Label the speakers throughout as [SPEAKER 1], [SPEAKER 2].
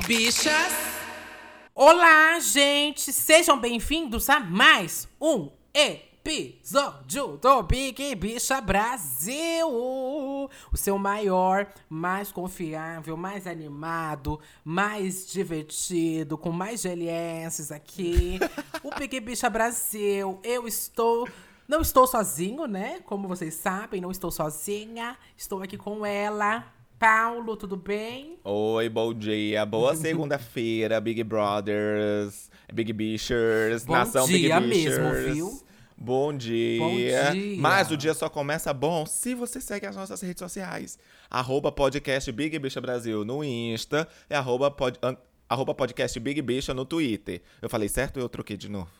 [SPEAKER 1] Bichas. Olá, gente! Sejam bem-vindos a mais um episódio do Big Bicha Brasil! O seu maior, mais confiável, mais animado, mais divertido, com mais GLS aqui. o Big Bicha Brasil. Eu estou não estou sozinho, né? Como vocês sabem, não estou sozinha. Estou aqui com ela. Paulo, tudo bem?
[SPEAKER 2] Oi, bom dia. Boa segunda-feira, Big Brothers, Big Bichers,
[SPEAKER 1] Bom
[SPEAKER 2] Nação
[SPEAKER 1] dia
[SPEAKER 2] Big
[SPEAKER 1] mesmo,
[SPEAKER 2] Bichers.
[SPEAKER 1] viu?
[SPEAKER 2] Bom dia.
[SPEAKER 1] Bom dia.
[SPEAKER 2] Mas o dia só começa bom se você segue as nossas redes sociais. Arroba podcast Big Bicha Brasil no Insta e arroba, pod, arroba podcast Big Bicha no Twitter. Eu falei certo ou eu troquei de novo?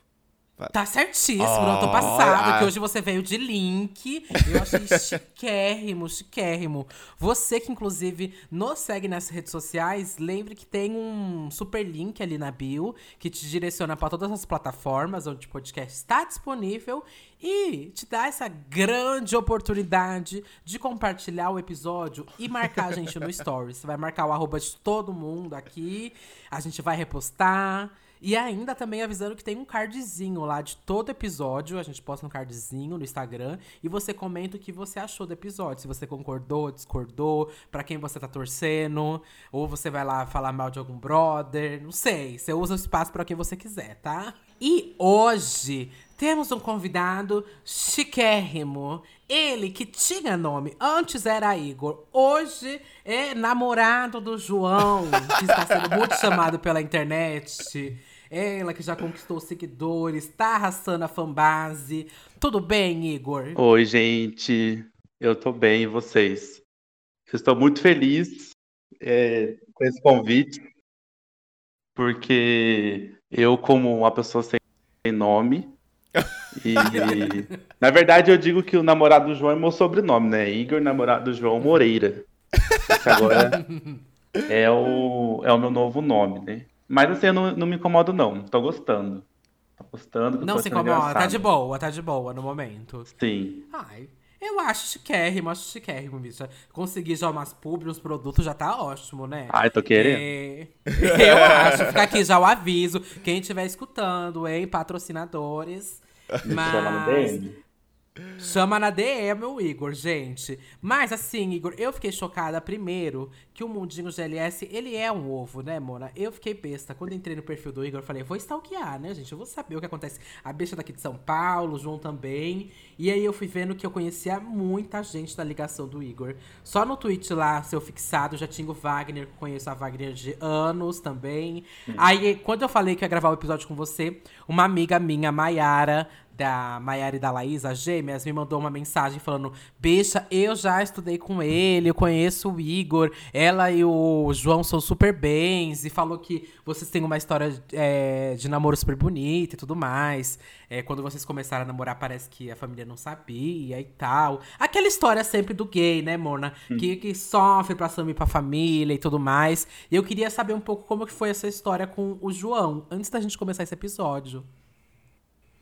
[SPEAKER 1] Tá certíssimo,
[SPEAKER 2] Oh,
[SPEAKER 1] não tô passado,
[SPEAKER 2] ah.
[SPEAKER 1] que hoje você veio de link. Eu achei chiquérrimo, chiquérrimo. Você que, inclusive, nos segue nas redes sociais, lembre que tem um super link ali na bio que te direciona pra todas as plataformas onde o podcast está disponível e te dá essa grande oportunidade de compartilhar o episódio e marcar a gente no Stories. Você vai marcar o arroba de todo mundo aqui, a gente vai repostar. E ainda também avisando que tem um cardzinho lá de todo episódio. A gente posta um cardzinho no Instagram. E você comenta o que você achou do episódio. Se você concordou, discordou, pra quem você tá torcendo. Ou você vai lá falar mal de algum brother. Não sei. Você usa o espaço pra quem você quiser, tá? E hoje temos um convidado chiquérrimo. Ele que tinha nome, antes era Igor, hoje é namorado do João, que está sendo muito chamado pela internet. Ela que já conquistou seguidores, tá arrastando a fanbase. Tudo bem, Igor?
[SPEAKER 3] Oi, gente. Eu tô bem, e vocês? Eu estou muito feliz é, com esse convite, porque eu, como uma pessoa sem nome, e na verdade eu digo que o namorado do João é meu sobrenome, né? Igor, namorado do João Moreira. Esse agora é o, é o meu novo nome, né? Mas assim, eu não, não me incomodo, não. Tô gostando. Tô gostando.
[SPEAKER 1] Não
[SPEAKER 3] tô
[SPEAKER 1] se incomoda, tá
[SPEAKER 3] engraçado.
[SPEAKER 1] de boa, tá de boa no momento.
[SPEAKER 3] Sim.
[SPEAKER 1] Ai, eu acho chiquérrimo, acho chiquérrimo, bicha. Conseguir já umas pub, uns produtos já tá ótimo, né?
[SPEAKER 3] Ai, tô querendo.
[SPEAKER 1] É, eu acho. Fica aqui já o aviso. Quem estiver escutando, hein, patrocinadores. Mas...
[SPEAKER 3] Chama
[SPEAKER 1] na DM o Igor, gente. Mas assim, Igor, eu fiquei chocada primeiro que o Mundinho GLS, ele é um ovo, né, Mona? Eu fiquei besta. Quando entrei no perfil do Igor, falei, vou stalkear, né, gente? Eu vou saber o que acontece. A bicha daqui de São Paulo, o João também. E aí eu fui vendo que eu conhecia muita gente da ligação do Igor. Só no tweet lá, seu fixado, já tinha o Wagner, que eu conheço a Wagner de anos também. Aí, quando eu falei que ia gravar o episódio com você, uma amiga minha, Maiara, da Maiara e da Laís, as gêmeas, me mandou uma mensagem falando: Bicha, eu já estudei com ele, eu conheço o Igor, ela e o João são super bens, e falou que vocês têm uma história é, de namoro super bonita e tudo mais. É, quando vocês começaram a namorar, parece que a família não sabia e tal. Aquela história sempre do gay, né, Mona? Que, que sofre pra assumir pra família e tudo mais. E eu queria saber um pouco como que foi essa história com o João, antes da gente começar esse episódio.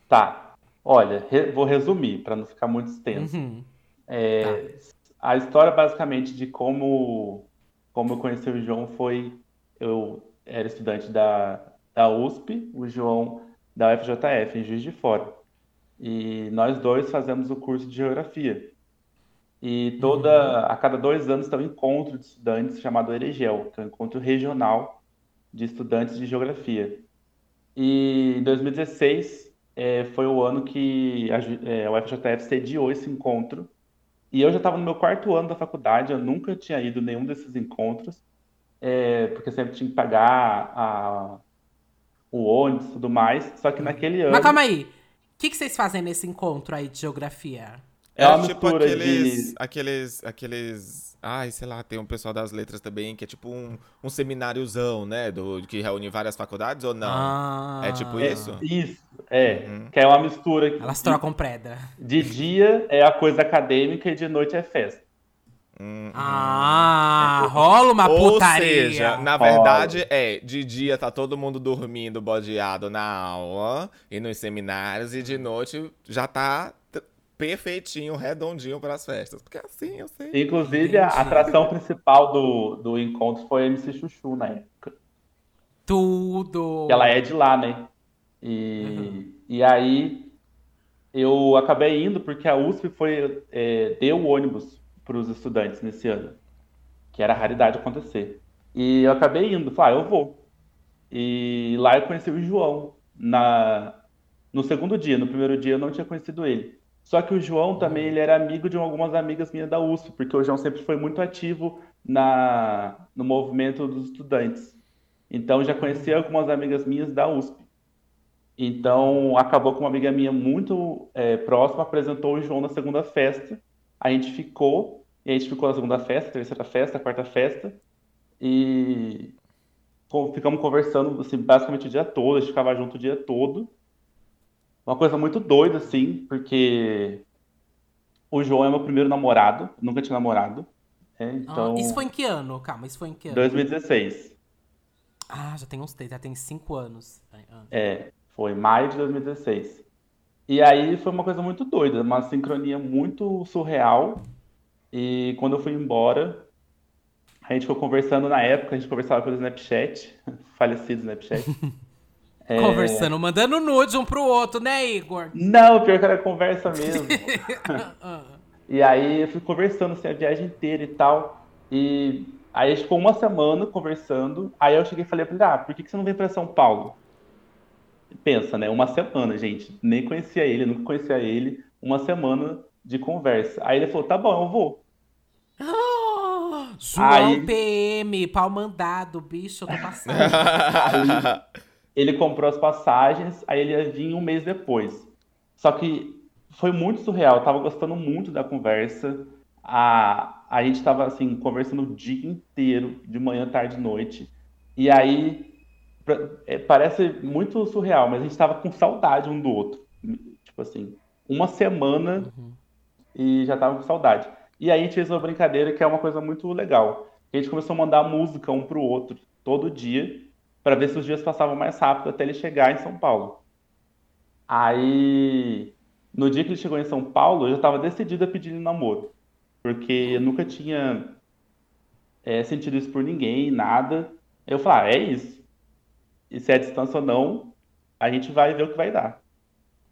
[SPEAKER 3] Tá. Olha, re- vou resumir para não ficar muito extenso.
[SPEAKER 1] Uhum.
[SPEAKER 3] É, A história basicamente de como, como eu conheci o João foi eu era estudante da, da USP, o João da UFJF, em Juiz de Fora. E nós dois fazemos o curso de geografia. E toda, a cada dois anos tem um encontro de estudantes chamado Eregel, que é um encontro regional de estudantes de geografia. E em 2016 eh, foi o ano que a, eh, a UFJF sediou esse encontro. E eu já estava no meu quarto ano da faculdade, eu nunca tinha ido nenhum desses encontros, eh, porque sempre tinha que pagar a- o ônibus e tudo mais. Só que naquele ano
[SPEAKER 1] Mas calma aí. O que, que vocês fazem nesse encontro aí de geografia?
[SPEAKER 3] É uma
[SPEAKER 2] tipo
[SPEAKER 3] mistura
[SPEAKER 2] aqueles,
[SPEAKER 3] de.
[SPEAKER 2] aqueles, aqueles, ai, sei lá, tem um pessoal das letras também que é tipo um, um semináriozão, né, do que reúne várias faculdades ou não?
[SPEAKER 1] Ah,
[SPEAKER 2] É tipo
[SPEAKER 3] É,
[SPEAKER 2] isso?
[SPEAKER 3] isso, é.
[SPEAKER 2] Uhum.
[SPEAKER 3] Que é uma mistura.
[SPEAKER 1] Elas
[SPEAKER 3] de-
[SPEAKER 1] trocam pedra.
[SPEAKER 3] De dia é a coisa acadêmica e de noite é festa.
[SPEAKER 2] Hum,
[SPEAKER 1] Ah, rola uma
[SPEAKER 2] Ou
[SPEAKER 1] putaria.
[SPEAKER 2] seja, na verdade é, de dia tá todo mundo dormindo bodeado na aula e nos seminários e de noite já tá perfeitinho, redondinho pras festas. Porque assim, eu sei.
[SPEAKER 3] Inclusive, a
[SPEAKER 1] Entendi.
[SPEAKER 3] atração principal do, do encontro foi a MC Chuchu na época.
[SPEAKER 1] Tudo!
[SPEAKER 3] Ela é de lá, né? E, uhum. e aí eu acabei indo porque a USP foi, é, deu ônibus para os estudantes nesse ano, que era raridade acontecer. E eu acabei indo, falei, ah, eu vou. E lá eu conheci o João na no segundo dia, no primeiro dia eu não tinha conhecido ele. Só que o João também ele era amigo de algumas amigas minhas da USP, porque o João sempre foi muito ativo na no movimento dos estudantes. Então já conhecia algumas amigas minhas da USP. Então acabou com uma amiga minha muito é, próxima apresentou o João na segunda festa. A gente ficou, e a gente ficou na segunda festa, terceira festa, quarta festa, e ficamos conversando assim, basicamente o dia todo, a gente ficava junto o dia todo. Uma coisa muito doida, assim, porque o João é meu primeiro namorado, nunca tinha namorado. É, então...
[SPEAKER 1] Ah, isso foi em que ano? Calma, isso foi em que ano?
[SPEAKER 3] 2016.
[SPEAKER 1] Ah, já tem uns já tem cinco anos.
[SPEAKER 3] É, foi maio de 2016. E aí foi uma coisa muito doida, uma sincronia muito surreal. E quando eu fui embora, a gente ficou conversando na época, a gente conversava pelo Snapchat, falecido Snapchat.
[SPEAKER 1] é... Conversando, mandando nude um pro outro, né, Igor?
[SPEAKER 3] Não, pior que era conversa mesmo. e aí eu fui conversando assim, a viagem inteira e tal. E aí a gente ficou uma semana conversando. Aí eu cheguei e falei pra ele, ah, por que, que você não vem pra São Paulo? Pensa, né? Uma semana, gente. Nem conhecia ele, nunca conhecia ele. Uma semana de conversa. Aí ele falou, tá bom, eu vou.
[SPEAKER 1] João aí... PM, pau mandado, bicho, eu tô passando.
[SPEAKER 3] aí, ele comprou as passagens, aí ele ia vir um mês depois. Só que foi muito surreal, eu tava gostando muito da conversa. A, a gente tava assim, conversando o dia inteiro, de manhã, tarde, noite. E aí é, parece muito surreal, mas a gente tava com saudade um do outro. Tipo assim, uma semana uhum. e já tava com saudade. E aí a gente fez uma brincadeira que é uma coisa muito legal. A gente começou a mandar música um pro outro todo dia, para ver se os dias passavam mais rápido até ele chegar em São Paulo. Aí, no dia que ele chegou em São Paulo, eu já estava decidido a pedir ele namoro, porque eu nunca tinha é, sentido isso por ninguém, nada. Eu falei, ah, é isso. E se é distância ou não, a gente vai ver o que vai dar.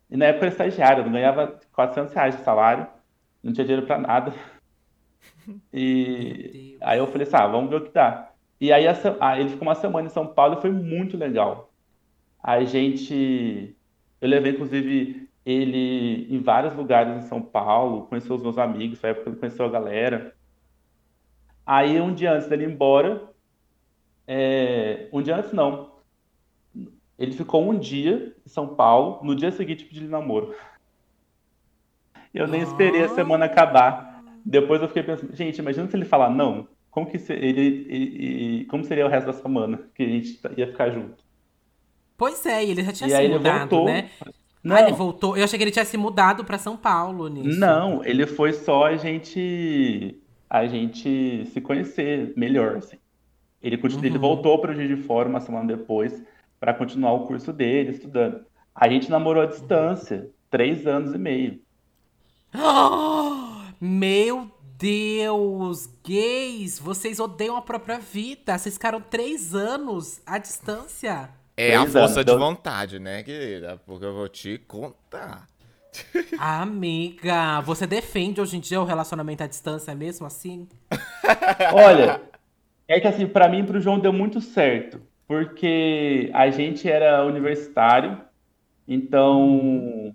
[SPEAKER 3] E na época eu era estagiário, eu não ganhava 400 reais de salário, não tinha dinheiro para nada. E aí eu falei assim, ah, vamos ver o que dá. E aí essa, ah, ele ficou uma semana em São Paulo e foi muito legal. A gente, eu levei inclusive ele em vários lugares em São Paulo, conheceu os meus amigos, foi a época que ele conheceu a galera. Aí um dia antes dele ir embora, é, um dia antes não, ele ficou um dia em São Paulo, no dia seguinte pediu namoro. Eu nem esperei a semana acabar. Depois eu fiquei pensando, gente, imagina se ele falar não. Como que se, ele, ele, ele, como seria o resto da semana que a gente ia ficar junto?
[SPEAKER 1] Pois é, ele já tinha e se mudado, voltou, né? Não. Ah, ele voltou. Eu achei que ele tinha se mudado para São Paulo nisso.
[SPEAKER 3] Não, ele foi só a gente a gente se conhecer melhor, assim. Ele, uhum. ele voltou para o Juiz de Fora uma semana depois para continuar o curso dele, estudando. A gente namorou à distância, três anos e meio.
[SPEAKER 1] Meu Deus, gays, vocês odeiam a própria vida. Vocês ficaram três anos à distância.
[SPEAKER 2] É a força de vontade, né, querida? Porque eu vou te contar.
[SPEAKER 1] Amiga, você defende hoje em dia o relacionamento à distância mesmo assim?
[SPEAKER 3] Olha, é que assim, para mim e pro João deu muito certo. Porque a gente era universitário, então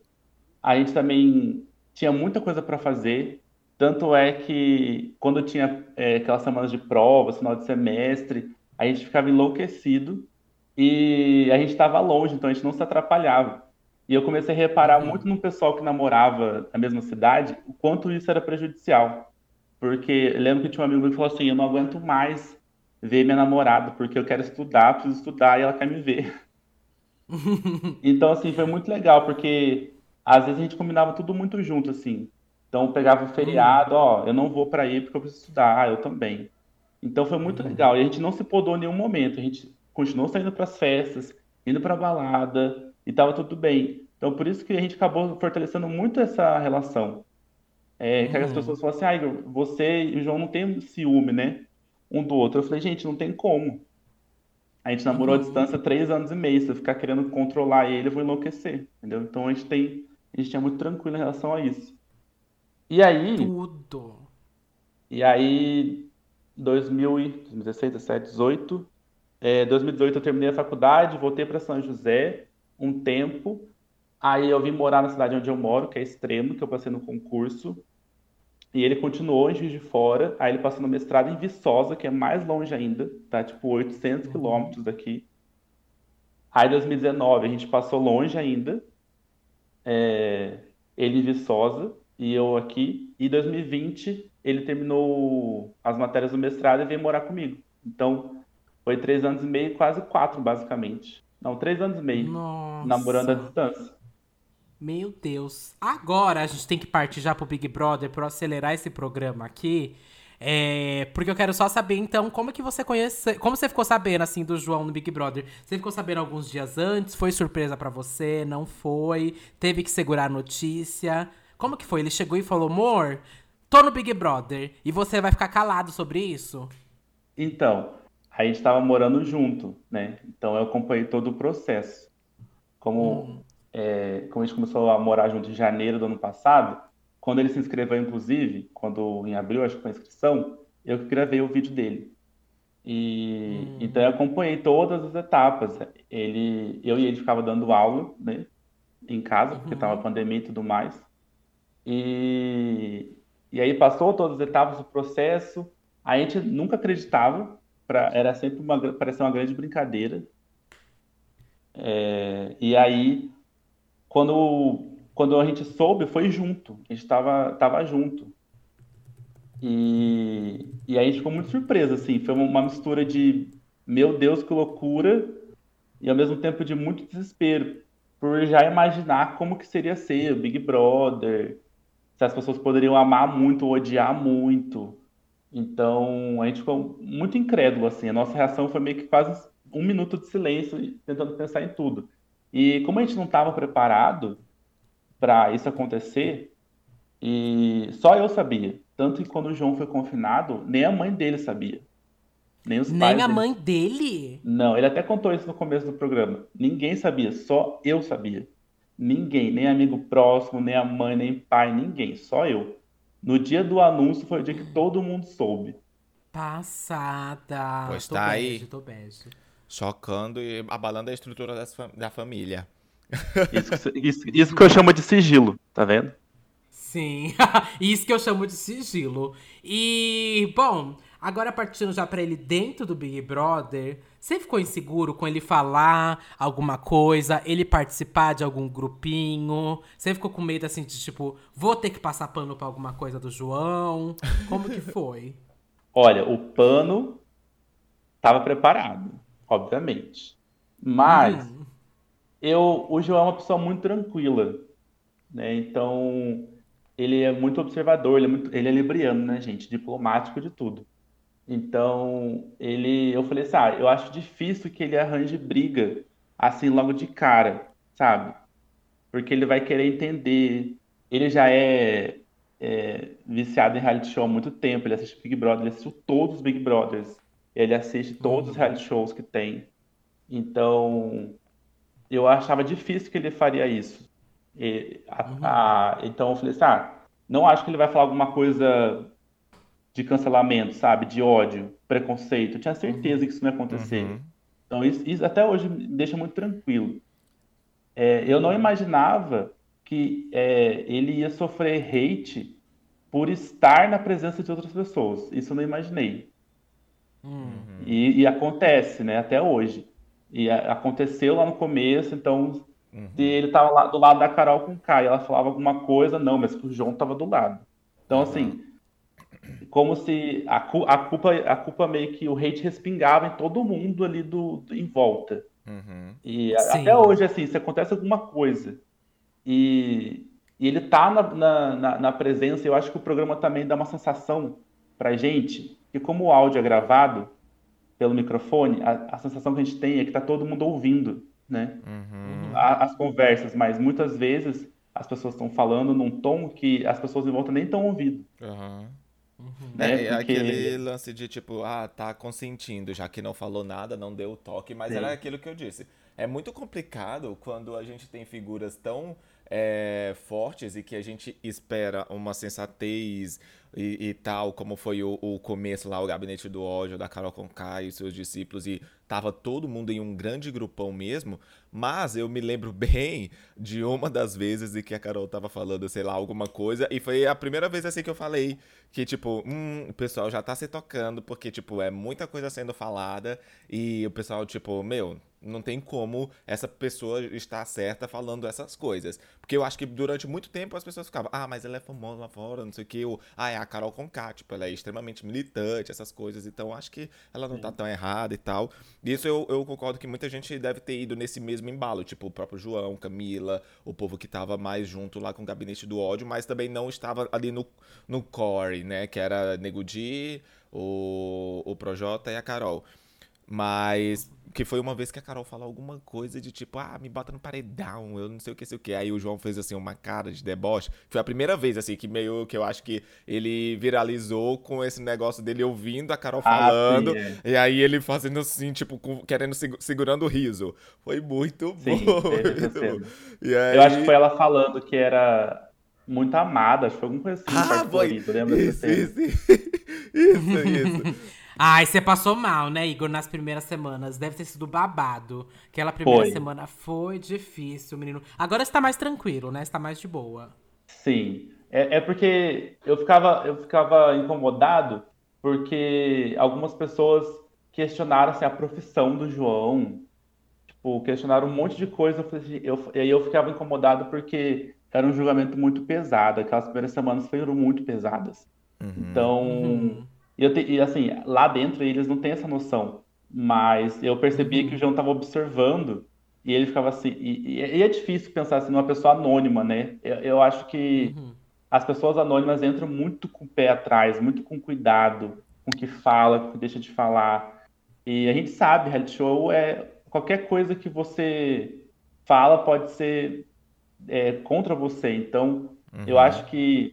[SPEAKER 3] a gente também tinha muita coisa para fazer. Tanto é que quando tinha é, aquelas semanas de provas, final de semestre, a gente ficava enlouquecido e a gente estava longe, então a gente não se atrapalhava. E eu comecei a reparar uhum. muito no pessoal que namorava na mesma cidade, o quanto isso era prejudicial. Porque eu lembro que tinha um amigo que falou assim: eu não aguento mais ver minha namorada, porque eu quero estudar, preciso estudar e ela quer me ver. então, assim, foi muito legal, porque às vezes a gente combinava tudo muito junto, assim. Então pegava o feriado, ó, eu não vou para ir porque eu preciso estudar, ah, eu também. Então foi muito uhum. legal. E a gente não se podou em nenhum momento. A gente continuou saindo para as festas, indo para balada e tava tudo bem. Então por isso que a gente acabou fortalecendo muito essa relação. É, uhum. Que as uhum. pessoas falam assim, ah, Igor, você e o João não tem ciúme, né? Um do outro. Eu falei, gente, não tem como. A gente namorou
[SPEAKER 1] Uhum.
[SPEAKER 3] à distância três anos e meio. Se eu ficar querendo controlar ele, eu vou enlouquecer, entendeu? Então a gente tem, a gente é muito tranquilo em relação a isso. E aí,
[SPEAKER 1] Tudo.
[SPEAKER 3] e aí 2000 e 2016, 17, 18, é, 2018 eu terminei a faculdade, voltei para São José um tempo. Aí eu vim morar na cidade onde eu moro, que é Extremo, que eu passei no concurso. E ele continuou em Juiz de Fora. Aí ele passou no mestrado em Viçosa, que é mais longe ainda, tá? Tipo 800 quilômetros daqui. Aí em 2019 a gente passou longe ainda. É, ele em Viçosa e eu aqui. E em 2020 ele terminou as matérias do mestrado e veio morar comigo. Então foi três anos e meio, quase quatro, basicamente. Não, três anos e meio,
[SPEAKER 1] Nossa.
[SPEAKER 3] namorando à distância.
[SPEAKER 1] Meu Deus. Agora a gente tem que partir já pro Big Brother eu acelerar esse programa aqui. É, porque eu quero só saber, então, como é que você conhece. Como você ficou sabendo, assim, do João no Big Brother? Você ficou sabendo alguns dias antes? Foi surpresa pra você? Não foi? Teve que segurar a notícia? Como que foi? Ele chegou e falou, amor, tô no Big Brother. E você vai ficar calado sobre isso?
[SPEAKER 3] Então, a gente estava morando junto, né? Então eu acompanhei todo o processo. Como, é, como a gente começou a morar junto em janeiro do ano passado, quando ele se inscreveu, inclusive, quando em abril, acho que foi a inscrição, eu que gravei o vídeo dele. E então eu acompanhei todas as etapas. Ele, eu e ele ficava dando aula, né? Em casa, porque tava pandemia e tudo mais. E, e aí passou todas as etapas do processo. A gente nunca acreditava, pra, era sempre uma, parecia uma grande brincadeira. É, e aí, quando, quando a gente soube, foi junto. A gente tava, tava junto. E, e aí a gente ficou muito surpreso, assim. Foi uma mistura de, meu Deus, que loucura, e ao mesmo tempo de muito desespero, por já imaginar como que seria ser o Big Brother, se as pessoas poderiam amar muito ou odiar muito. Então, a gente ficou muito incrédulo, assim. A nossa reação foi meio que quase um minuto de silêncio, tentando pensar em tudo. E como a gente não estava preparado para isso acontecer, e só eu sabia. Tanto que quando o João foi confinado, nem a mãe dele sabia. Nem os pais
[SPEAKER 1] Nem a
[SPEAKER 3] dele.
[SPEAKER 1] mãe dele?
[SPEAKER 3] Não, ele até contou isso no começo do programa. Ninguém sabia, só eu sabia. Ninguém, nem amigo próximo, nem a mãe, nem pai, ninguém, só eu. No dia do anúncio foi o dia que todo mundo soube.
[SPEAKER 1] Passada.
[SPEAKER 2] Pois
[SPEAKER 1] tô
[SPEAKER 2] tá
[SPEAKER 1] bege,
[SPEAKER 2] aí.
[SPEAKER 1] Tô bege.
[SPEAKER 2] Chocando e abalando a estrutura das fam- da família.
[SPEAKER 3] Isso, isso- isso que eu chamo de sigilo, tá vendo?
[SPEAKER 1] Sim, isso que eu chamo de sigilo. E, bom, agora partindo já pra ele dentro do Big Brother, você ficou inseguro com ele falar alguma coisa, ele participar de algum grupinho? Você ficou com medo assim de tipo, vou ter que passar pano pra alguma coisa do João? Como que foi?
[SPEAKER 3] Olha, o pano estava preparado, obviamente. Mas
[SPEAKER 1] Hum,
[SPEAKER 3] eu, o João é uma pessoa muito tranquila, né? Então, ele é muito observador, ele é muito, ele é libriano, né, gente? Diplomático de tudo. Então, ele, eu falei assim, ah, eu acho difícil que ele arranje briga assim logo de cara, sabe? Porque ele vai querer entender. Ele já é, é, viciado em reality show há muito tempo. Ele assiste Big Brother, ele assistiu todos os Big Brothers. Ele assiste todos os reality shows que tem. Então, eu achava difícil que ele faria isso. E, a- a- então eu falei assim, ah, não acho que ele vai falar alguma coisa de cancelamento, sabe? De ódio, preconceito. Eu tinha certeza que isso não ia acontecer.
[SPEAKER 2] Uhum.
[SPEAKER 3] Então isso, isso até hoje me deixa muito tranquilo. É, eu não imaginava que é, ele ia sofrer hate por estar na presença de outras pessoas. Isso eu não imaginei.
[SPEAKER 1] hum.
[SPEAKER 3] E, e acontece, né? Até hoje. E a- aconteceu lá no começo, então se ele tava lá do lado da Carol com o Kai, ela falava alguma coisa, não, mas o João tava do lado. Então, assim, como se a, cu- a culpa, a culpa meio que o hate respingava em todo mundo ali do, do- em volta.
[SPEAKER 2] Uhum.
[SPEAKER 3] E a- até hoje, assim, se acontece alguma coisa e, e ele tá na, na, na- na presença, eu acho que o programa também dá uma sensação pra gente, que como o áudio é gravado pelo microfone, a, a sensação que a gente tem é que tá todo mundo ouvindo, né?
[SPEAKER 2] Uhum.
[SPEAKER 3] a- as conversas, mas muitas vezes as pessoas estão falando num tom que as pessoas em volta nem estão ouvindo.
[SPEAKER 2] Uhum. Uhum.
[SPEAKER 3] Né?
[SPEAKER 2] É,
[SPEAKER 3] Porque-
[SPEAKER 2] aquele lance de tipo, ah, tá consentindo, já que não falou nada, não deu toque, mas
[SPEAKER 3] Sim.
[SPEAKER 2] era aquilo que eu disse. É muito complicado quando a gente tem figuras tão é, fortes e que a gente espera uma sensatez e, e tal, como foi o, o começo lá, o gabinete do ódio da Carol Conká e seus discípulos, e tava todo mundo em um grande grupão mesmo, mas eu me lembro bem de uma das vezes em que a Carol tava falando, sei lá, alguma coisa, e foi a primeira vez assim que eu falei que, tipo, hum, o pessoal já tá se tocando, porque, tipo, é muita coisa sendo falada, e o pessoal, tipo, meu, não tem como essa pessoa estar certa falando essas coisas. Porque eu acho que durante muito tempo as pessoas ficavam, ah, mas ela é famosa lá fora, não sei o que, ou, ah, é a Carol Conká, tipo, ela é extremamente militante, essas coisas, então acho que ela não tá tão errada e tal. Isso eu, eu concordo que muita gente deve ter ido nesse mesmo embalo, tipo, o próprio João, Camila, o povo que tava mais junto lá com o Gabinete do Ódio, mas também não estava ali no, no core, né, que era Nego Di, o, o Projota e a Carol. Mas que foi uma vez que a Carol falou alguma coisa de tipo, ah, me bota no paredão, eu não sei o que, sei o que. Aí o João fez assim uma cara de deboche. Foi a primeira vez assim que meio que eu acho que ele viralizou com esse negócio dele ouvindo a Carol
[SPEAKER 3] Ah,
[SPEAKER 2] falando
[SPEAKER 3] sim, é.
[SPEAKER 2] e aí ele fazendo assim, tipo, com- querendo segu- segurando o riso. Foi muito
[SPEAKER 3] Sim,
[SPEAKER 2] bom. aí...
[SPEAKER 3] Eu acho que foi ela falando que era muito amada, acho que foi alguma coisa assim,
[SPEAKER 2] Ah, foi.
[SPEAKER 3] florido, lembra
[SPEAKER 2] Isso, isso, isso, isso.
[SPEAKER 1] Ai, você passou mal, né, Igor, nas primeiras semanas. Deve ter sido babado. Aquela primeira
[SPEAKER 3] Foi.
[SPEAKER 1] semana foi difícil, menino. Agora está mais tranquilo, né? Está mais de boa.
[SPEAKER 3] Sim. É, é porque eu ficava, eu ficava incomodado porque algumas pessoas questionaram assim, a profissão do João. Tipo, questionaram um monte de coisa. Eu, assim, eu- e aí eu ficava incomodado porque era um julgamento muito pesado. Aquelas primeiras semanas foram muito pesadas. Então,
[SPEAKER 1] Uhum.
[SPEAKER 3] E eu te- e assim, lá dentro eles não têm essa noção. Mas eu percebia que o João estava observando e ele ficava assim. E, e- é difícil pensar assim numa pessoa anônima, né? Eu, eu acho que
[SPEAKER 1] Uhum.
[SPEAKER 3] as pessoas anônimas entram muito com o pé atrás, muito com cuidado com o que fala, com o que deixa de falar. E a gente sabe, reality show é qualquer coisa que você fala pode ser é, contra você. Então, eu acho que,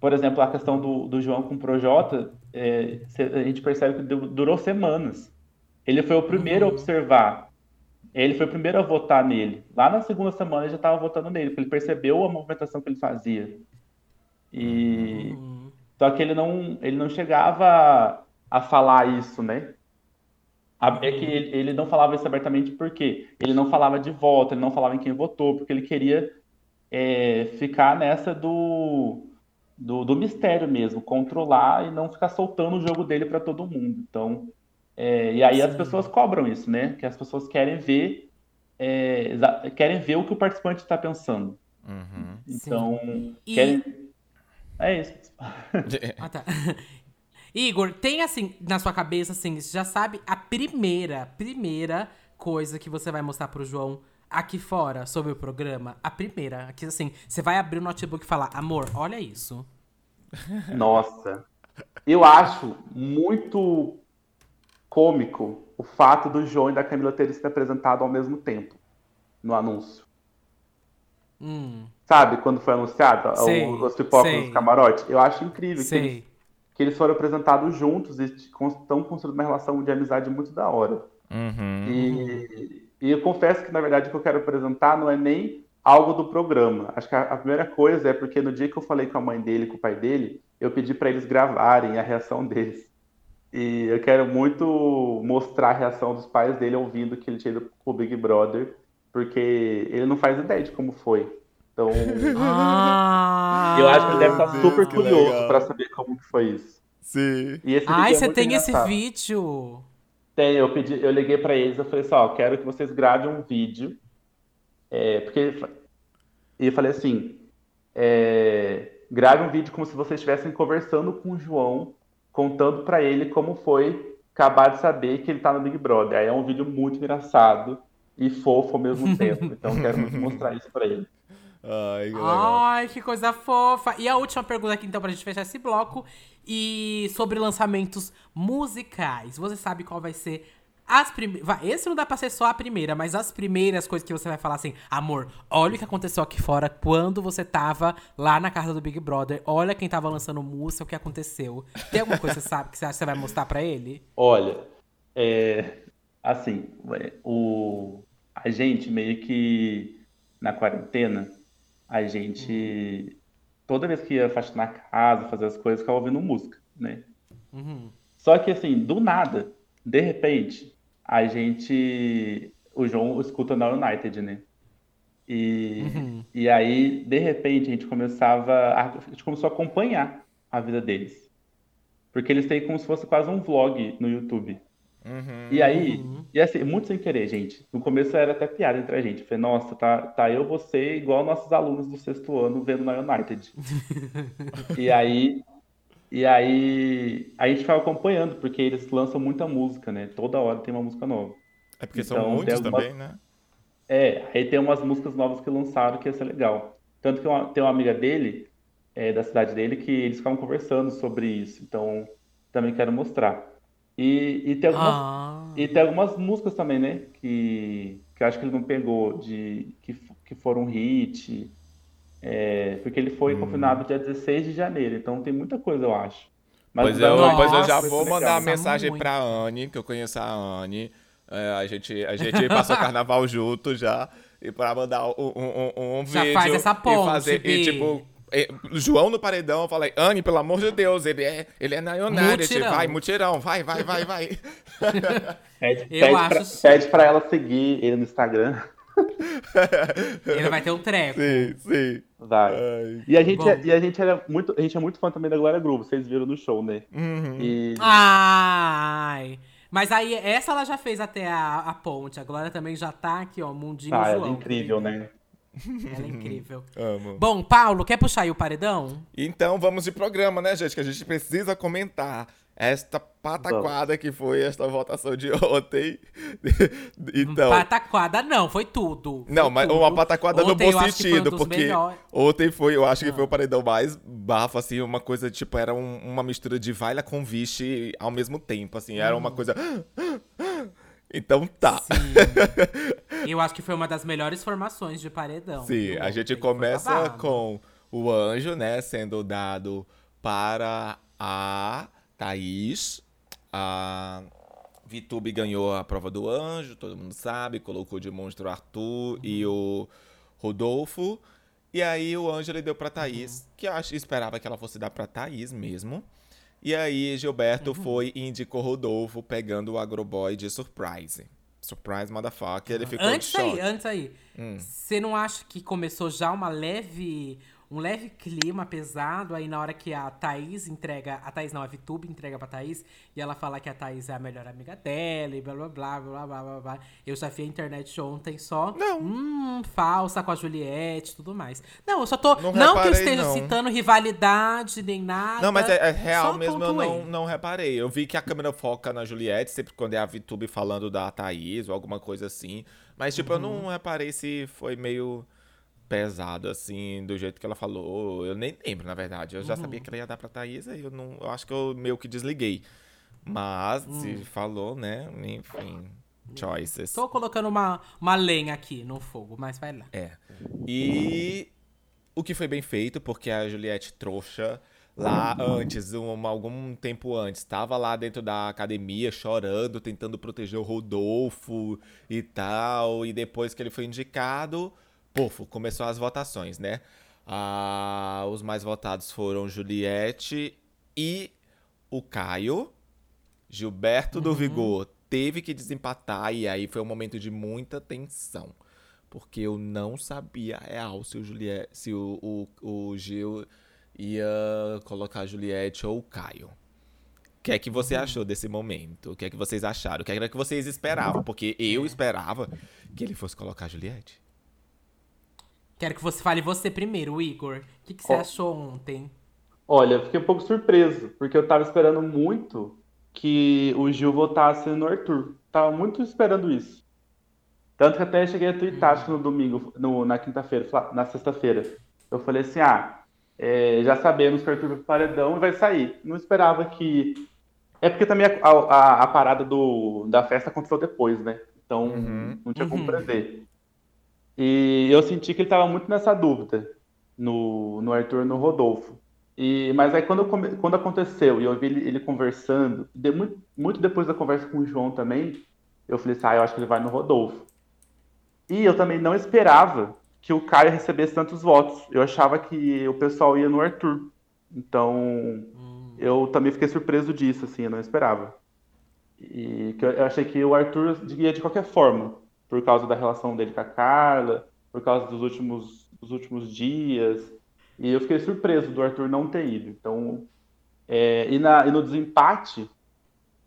[SPEAKER 3] por exemplo, a questão do, do João com o Projota, é, a gente percebe que du- durou semanas. Ele foi o primeiro a
[SPEAKER 1] Uhum.
[SPEAKER 3] observar. Ele foi o primeiro a votar nele. Lá na segunda semana ele já estava votando nele, porque ele percebeu a movimentação que ele fazia. E
[SPEAKER 1] Uhum.
[SPEAKER 3] só que ele não, ele não chegava a, a falar isso, né? A- É que ele, ele não falava isso abertamente porque ele não falava de voto, ele não falava em quem votou, porque ele queria é, ficar nessa do, do, do mistério mesmo, controlar e não ficar soltando o jogo dele para todo mundo. Então, é, e aí as
[SPEAKER 1] Sim.
[SPEAKER 3] pessoas cobram isso, né? Que as pessoas querem ver, é, querem ver o que o participante está pensando.
[SPEAKER 2] Uhum.
[SPEAKER 3] Então,
[SPEAKER 1] E-
[SPEAKER 3] querem. É isso.
[SPEAKER 1] Ah, tá. Igor, tem assim, na sua cabeça, assim, você já sabe a primeira, primeira coisa que você vai mostrar pro João aqui fora sobre o programa? A primeira. Aqui, assim, você vai abrir o notebook e falar, amor, olha isso.
[SPEAKER 3] Nossa, eu acho muito cômico o fato do João e da Camila terem se apresentado ao mesmo tempo no anúncio.
[SPEAKER 1] Hum,
[SPEAKER 3] Sabe, quando foi anunciado
[SPEAKER 1] Sei,
[SPEAKER 3] o- os pipocas camarotes? Eu acho incrível que eles, que eles foram apresentados juntos e estão construindo uma relação de amizade muito da hora.
[SPEAKER 2] Uhum.
[SPEAKER 3] E, e eu confesso que, na verdade, o que eu quero apresentar não é nem algo do programa. Acho que a, a primeira coisa é porque no dia que eu falei com a mãe dele, com o pai dele, eu pedi para eles gravarem a reação deles. E eu quero muito mostrar a reação dos pais dele ouvindo que ele tinha ido pro Big Brother, porque ele não faz ideia de como foi. Então,
[SPEAKER 1] Ah,
[SPEAKER 3] eu acho que ele deve estar
[SPEAKER 2] Deus,
[SPEAKER 3] super curioso para saber como que foi isso.
[SPEAKER 2] Sim.
[SPEAKER 3] E esse
[SPEAKER 1] Ai,
[SPEAKER 3] é
[SPEAKER 1] você tem esse vídeo?
[SPEAKER 3] Tem, eu pedi, eu liguei pra eles, eu falei assim, ó, quero que vocês gravem um vídeo, é, porque e eu falei assim, é, grave um vídeo como se vocês estivessem conversando com o João, contando pra ele como foi acabar de saber que ele tá no Big Brother. Aí é um vídeo muito engraçado e fofo ao mesmo tempo. Então eu quero mostrar isso pra ele.
[SPEAKER 2] Ai, que legal.
[SPEAKER 1] Ai, que coisa fofa. E a última pergunta aqui, então, pra gente fechar esse bloco. E sobre lançamentos musicais. Você sabe qual vai ser As prime... vai, Esse não dá pra ser só a primeira, mas as primeiras coisas que você vai falar assim, amor, olha o que aconteceu aqui fora quando você tava lá na casa do Big Brother. Olha quem tava lançando música, o que aconteceu. Tem alguma coisa que você sabe que você acha que você vai mostrar pra ele?
[SPEAKER 3] Olha, é, assim, o, a gente meio que na quarentena, a gente toda vez que ia faxinar a casa, fazer as coisas, ficava ouvindo música, né?
[SPEAKER 1] Uhum.
[SPEAKER 3] Só que assim, do nada, de repente, a gente. O João escuta na United, né? E,
[SPEAKER 1] Uhum.
[SPEAKER 3] e aí, de repente, a gente começava. A, a gente começou a acompanhar a vida deles. Porque eles têm como se fosse quase um vlog no YouTube.
[SPEAKER 2] Uhum.
[SPEAKER 3] E aí,
[SPEAKER 1] Uhum.
[SPEAKER 3] e assim, muito sem querer, gente. No começo era até piada entre a gente. Falei, nossa, tá, tá eu, você, igual nossos alunos do sexto ano vendo na United. E aí, e aí, a gente ficava acompanhando, porque eles lançam muita música, né? Toda hora tem uma música nova.
[SPEAKER 2] É porque são
[SPEAKER 3] Então, tem
[SPEAKER 2] muitos
[SPEAKER 3] alguma-
[SPEAKER 2] também, né?
[SPEAKER 3] É, aí tem umas músicas novas que lançaram que ia ser legal. Tanto que uma- tem uma amiga dele, é, da cidade dele, que eles ficavam conversando sobre isso. Então, também quero mostrar. E, e tem algumas
[SPEAKER 1] Ah.
[SPEAKER 3] E tem algumas músicas também, né? Que, que eu acho que ele não pegou, de, que, que foram hit. É, porque ele
[SPEAKER 2] Hum.
[SPEAKER 3] foi confinado dia 16 de janeiro, então tem muita coisa, eu acho. Mas
[SPEAKER 2] Pois eu,
[SPEAKER 3] United
[SPEAKER 2] pois eu já vou
[SPEAKER 3] legal.
[SPEAKER 2] mandar uma mensagem
[SPEAKER 1] muito.
[SPEAKER 2] pra Anne, que eu conheço a Anne. É, a, gente, a gente passou carnaval junto já. E pra mandar um, um, um, um
[SPEAKER 1] Já
[SPEAKER 2] vídeo.
[SPEAKER 1] faz essa ponte,
[SPEAKER 2] e fazer. E tipo. É, João no paredão, eu falei, Anne, pelo amor de Deus, ele é, ele é na United,
[SPEAKER 1] Mutirão.
[SPEAKER 2] vai, mutirão, vai, vai, vai, vai.
[SPEAKER 3] Pede,
[SPEAKER 1] Eu
[SPEAKER 3] pede,
[SPEAKER 1] acho
[SPEAKER 3] pra,
[SPEAKER 1] sim.
[SPEAKER 3] pede pra ela seguir ele no Instagram.
[SPEAKER 1] Ele vai ter um treco.
[SPEAKER 2] sim, sim.
[SPEAKER 3] Vai.
[SPEAKER 2] Ai.
[SPEAKER 3] E a gente, é, e a gente era muito, a gente é muito fã também da Glória Groove, vocês viram no show, né?
[SPEAKER 2] Uhum.
[SPEAKER 3] E
[SPEAKER 1] Ai. Mas aí, essa ela já fez até a, a ponte. A Glória também já tá aqui, ó, mundinho João.
[SPEAKER 3] é incrível, né?
[SPEAKER 1] Ela é incrível.
[SPEAKER 2] Amo.
[SPEAKER 1] Bom, Paulo, quer puxar aí o paredão?
[SPEAKER 2] Então vamos de programa, né, gente? Que a gente precisa comentar esta pataquada que foi esta votação de ontem. então.
[SPEAKER 1] Pataquada não, foi tudo.
[SPEAKER 2] Não,
[SPEAKER 1] Foi
[SPEAKER 2] mas
[SPEAKER 1] tudo.
[SPEAKER 2] uma pataquada no
[SPEAKER 1] Ontem eu
[SPEAKER 2] bom
[SPEAKER 1] um
[SPEAKER 2] sentido,
[SPEAKER 1] dos
[SPEAKER 2] porque
[SPEAKER 1] melhores.
[SPEAKER 2] ontem foi, eu acho que
[SPEAKER 1] Ah.
[SPEAKER 2] foi o paredão mais bafo, assim, uma coisa, tipo, era um- uma mistura de Vaila com Vichy ao mesmo tempo, assim, era uma coisa... Então tá.
[SPEAKER 1] Sim. Eu acho que foi uma das melhores formações de paredão.
[SPEAKER 2] Sim, a gente começa com o anjo, né, sendo dado para a Thaís. A Vitube ganhou a prova do anjo, todo mundo sabe, colocou de monstro o Arthur e o Rodolfo. E aí o anjo ele deu pra Thaís, que eu acho, esperava que ela fosse dar pra Thaís mesmo. E aí Gilberto foi e indicou Rodolfo pegando o Agroboy de surprise. Surprise, motherfucker. Ele ficou
[SPEAKER 1] Antes
[SPEAKER 2] de choque.
[SPEAKER 1] aí, antes aí.
[SPEAKER 2] Hum.
[SPEAKER 1] Você não acha que começou já uma leve. Um leve clima pesado aí na hora que a Thaís entrega. A Thaís não, a Vitube entrega pra Thaís e ela fala que a Thaís é a melhor amiga dela e blá blá blá blá blá blá blá. Eu já vi a internet ontem só.
[SPEAKER 2] Não.
[SPEAKER 1] Hum, falsa com a Juliette e tudo mais. Não, eu só tô.
[SPEAKER 2] Não
[SPEAKER 1] Não, que eu
[SPEAKER 2] reparei,
[SPEAKER 1] esteja
[SPEAKER 2] não.
[SPEAKER 1] citando rivalidade nem nada.
[SPEAKER 2] Não, mas é, é real mesmo, eu não, não reparei. Eu vi que a câmera foca na Juliette, sempre quando é a VTube falando da Thaís ou alguma coisa assim. Mas, tipo, eu
[SPEAKER 1] Uhum.
[SPEAKER 2] não reparei se foi meio pesado, assim, do jeito que ela falou. Eu nem lembro, na verdade. Eu já sabia
[SPEAKER 1] Uhum.
[SPEAKER 2] que ela ia dar pra Thaís, aí eu não. Eu acho que eu meio que desliguei. Mas,
[SPEAKER 1] Hum.
[SPEAKER 2] se falou, né? Enfim. Choices.
[SPEAKER 1] Tô colocando uma, uma lenha aqui no fogo, mas vai lá.
[SPEAKER 2] É. E o que foi bem feito, porque a Juliette trouxa lá antes, um, algum tempo antes, estava lá dentro da academia chorando, tentando proteger o Rodolfo e tal. E depois que ele foi indicado, pofo, começou as votações, né? Ah, os mais votados foram Juliette e o Caio. Gilberto do Vigor teve que desempatar e aí foi um momento de muita tensão. Porque eu não sabia real se o, Juliette, se o, o, o Gil ia colocar a Juliette ou o Caio. O que é que você achou desse momento? O que é que vocês acharam? O que era que vocês esperavam? Porque eu esperava que ele fosse colocar a Juliette.
[SPEAKER 1] Quero que você fale você primeiro, Igor. O que, que você
[SPEAKER 3] Ó.
[SPEAKER 1] achou ontem?
[SPEAKER 3] Olha, eu fiquei um pouco surpreso, porque eu tava esperando muito que o Gil votasse no Arthur. Tava muito esperando isso. Tanto que até cheguei a twittar, que no domingo, no- na quinta-feira, na sexta-feira. Eu falei assim, ah, é, já sabemos que o Arthur vai pro paredão e vai sair. Não esperava que É porque também a, a, a parada do, da festa aconteceu depois, né? Então
[SPEAKER 2] Uhum.
[SPEAKER 3] não tinha como
[SPEAKER 1] Uhum.
[SPEAKER 3] prever. E eu senti que ele tava muito nessa dúvida no, no Arthur no Rodolfo. E, mas aí quando, quando aconteceu e eu vi ele, ele conversando, de- muito, muito depois da conversa com o João também, eu falei assim, ah, eu acho que ele vai no Rodolfo. E eu também não esperava que o Caio recebesse tantos votos. Eu achava que o pessoal ia no Arthur. Então,
[SPEAKER 1] Hum.
[SPEAKER 3] eu também fiquei surpreso disso, assim, eu não esperava. E que eu, eu achei que o Arthur ia de qualquer forma, por causa da relação dele com a Carla, por causa dos últimos, dos últimos dias. E eu fiquei surpreso do Arthur não ter ido. Então, é, e, na, e no desempate,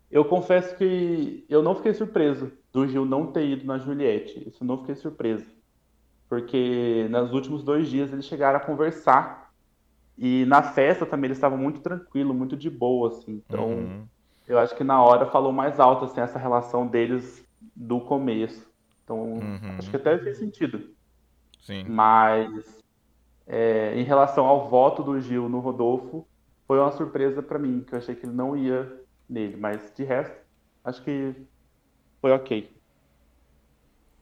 [SPEAKER 3] eu confesso que eu não fiquei surpreso do Gil não ter ido na Juliette. Isso não fiquei surpreso. Porque nos últimos dois dias eles chegaram a conversar. E na festa também eles estavam muito tranquilos, muito de boa, assim. Então,
[SPEAKER 2] Uhum.
[SPEAKER 3] eu acho que na hora falou mais alto, assim, essa relação deles do começo. Então,
[SPEAKER 2] Uhum.
[SPEAKER 3] acho que até fez sentido.
[SPEAKER 2] Sim.
[SPEAKER 3] Mas, é, em relação ao voto do Gil no Rodolfo, foi uma surpresa pra mim, que eu achei que ele não ia nele. Mas, de resto, acho que foi ok.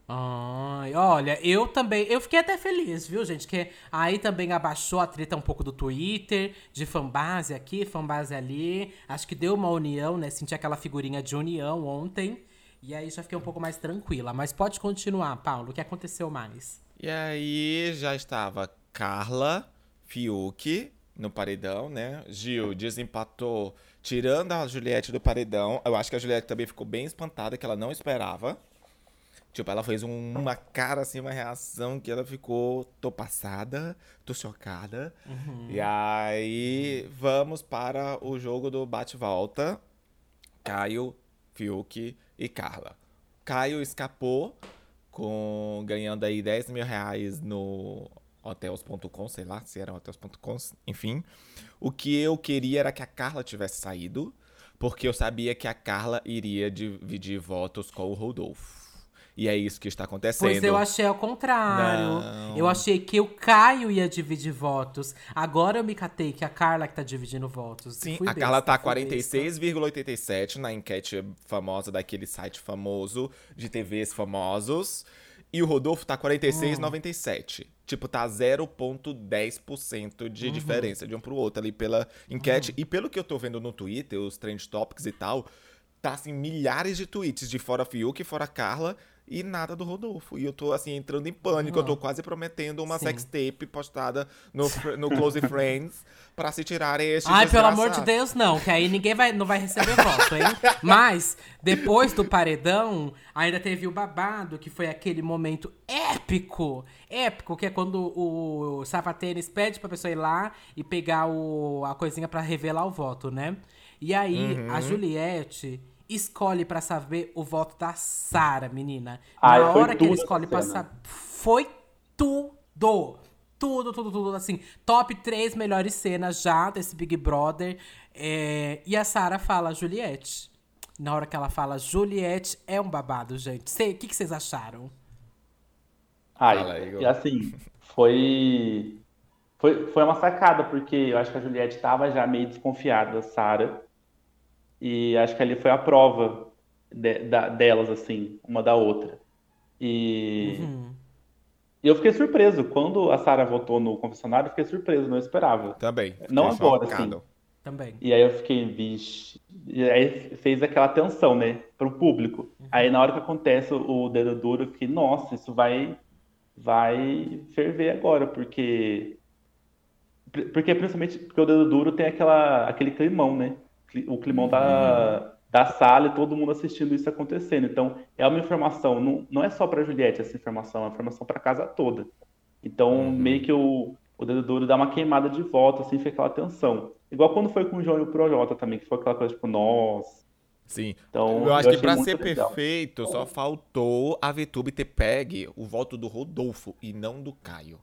[SPEAKER 1] Ai, olha, eu também. Eu fiquei até feliz, viu, gente? Que aí também abaixou a treta um pouco do Twitter, de fanbase aqui, fanbase ali. Acho que deu uma união, né? Senti aquela figurinha de união ontem. E aí já fiquei um pouco mais tranquila. Mas pode continuar, Paulo. O que aconteceu mais?
[SPEAKER 2] E aí já estava Carla, Fiuk no paredão, né? Gil desempatou, tirando a Juliette do paredão. Eu acho que a Juliette também ficou bem espantada, que ela não esperava. Tipo, ela fez um- uma cara, assim, uma reação que ela ficou, tô passada, tô chocada. E aí, vamos para o jogo do bate-volta. Caio, Fiuk e Carla. Caio escapou com ganhando aí 10 mil reais no hotels.com, sei lá se era hotels.com, enfim. O que eu queria era que a Carla tivesse saído, porque eu sabia que a Carla iria dividir votos com o Rodolfo. E é isso que está acontecendo.
[SPEAKER 1] Pois eu achei ao contrário.
[SPEAKER 2] Não.
[SPEAKER 1] Eu achei que o Caio ia dividir votos. Agora eu me catei que a Carla que tá dividindo votos.
[SPEAKER 2] Sim,
[SPEAKER 1] Fui
[SPEAKER 2] a
[SPEAKER 1] besta,
[SPEAKER 2] Carla tá
[SPEAKER 1] fui besta.
[SPEAKER 2] 46,87 na enquete famosa daquele site famoso de TVs famosos. E o Rodolfo tá 46,97. Tipo, tá 0,10% de diferença de um pro outro ali pela enquete. E pelo que eu tô vendo no Twitter, os trend topics e tal, tá assim, milhares de tweets de fora Fiuk, fora Carla e nada do Rodolfo. E eu tô assim, entrando em pânico. Eu tô quase prometendo uma
[SPEAKER 1] Sim.
[SPEAKER 2] sextape postada no, no Close Friends pra se tirarem estes
[SPEAKER 1] Ai, pelo amor de. Deus, não, que aí ninguém vai, não vai receber voto, hein? Mas, depois do paredão, ainda teve o babado, que foi aquele momento épico. Épico, que é quando o Savatênis pede pra pessoa ir lá e pegar o, a coisinha pra revelar o voto, né? E aí,
[SPEAKER 3] Uhum.
[SPEAKER 1] a Juliette escolhe pra saber o voto da Sara, menina.
[SPEAKER 3] Ai,
[SPEAKER 1] Na
[SPEAKER 3] foi
[SPEAKER 1] hora que ele escolhe pra saber. Foi tudo! Tudo, tudo, tudo, assim. Top 3 melhores cenas já desse Big Brother. É, e a Sara fala Juliette. Na hora que ela fala Juliette, é um babado, gente. O que, que vocês acharam?
[SPEAKER 3] Ai,
[SPEAKER 2] Fala,
[SPEAKER 3] e assim, foi, foi, foi uma sacada, porque eu acho que a Juliette estava já meio desconfiada da Sara. E acho que ali foi a prova de- da- delas, assim, uma da outra. E,
[SPEAKER 1] Uhum.
[SPEAKER 3] e eu fiquei surpreso. Quando a Sara votou no confessionário, eu fiquei surpreso, não esperava.
[SPEAKER 2] Também.
[SPEAKER 3] Não agora,
[SPEAKER 2] chocado.
[SPEAKER 1] Também.
[SPEAKER 3] E aí eu fiquei, vixe. E aí fez aquela tensão, né, pro público. Aí na hora que acontece o dedo duro, eu fiquei, nossa, isso vai, vai ferver agora, porque. Porque principalmente porque o dedo duro tem aquela, aquele climão, né? O climão da, da sala e todo mundo assistindo isso acontecendo. Então, é uma informação, não, não é só pra Juliette essa informação, é uma informação pra casa toda. Então, meio que o, o dedo duro dá uma queimada de volta, assim, fica aquela tensão. Igual quando foi com o João e o Projota também, que foi aquela coisa tipo, nossa.
[SPEAKER 2] Sim.
[SPEAKER 3] Então,
[SPEAKER 2] eu acho
[SPEAKER 3] eu
[SPEAKER 2] que pra ser
[SPEAKER 3] legal.
[SPEAKER 2] perfeito, só faltou a VTube ter pegue o voto do Rodolfo e não do Caio.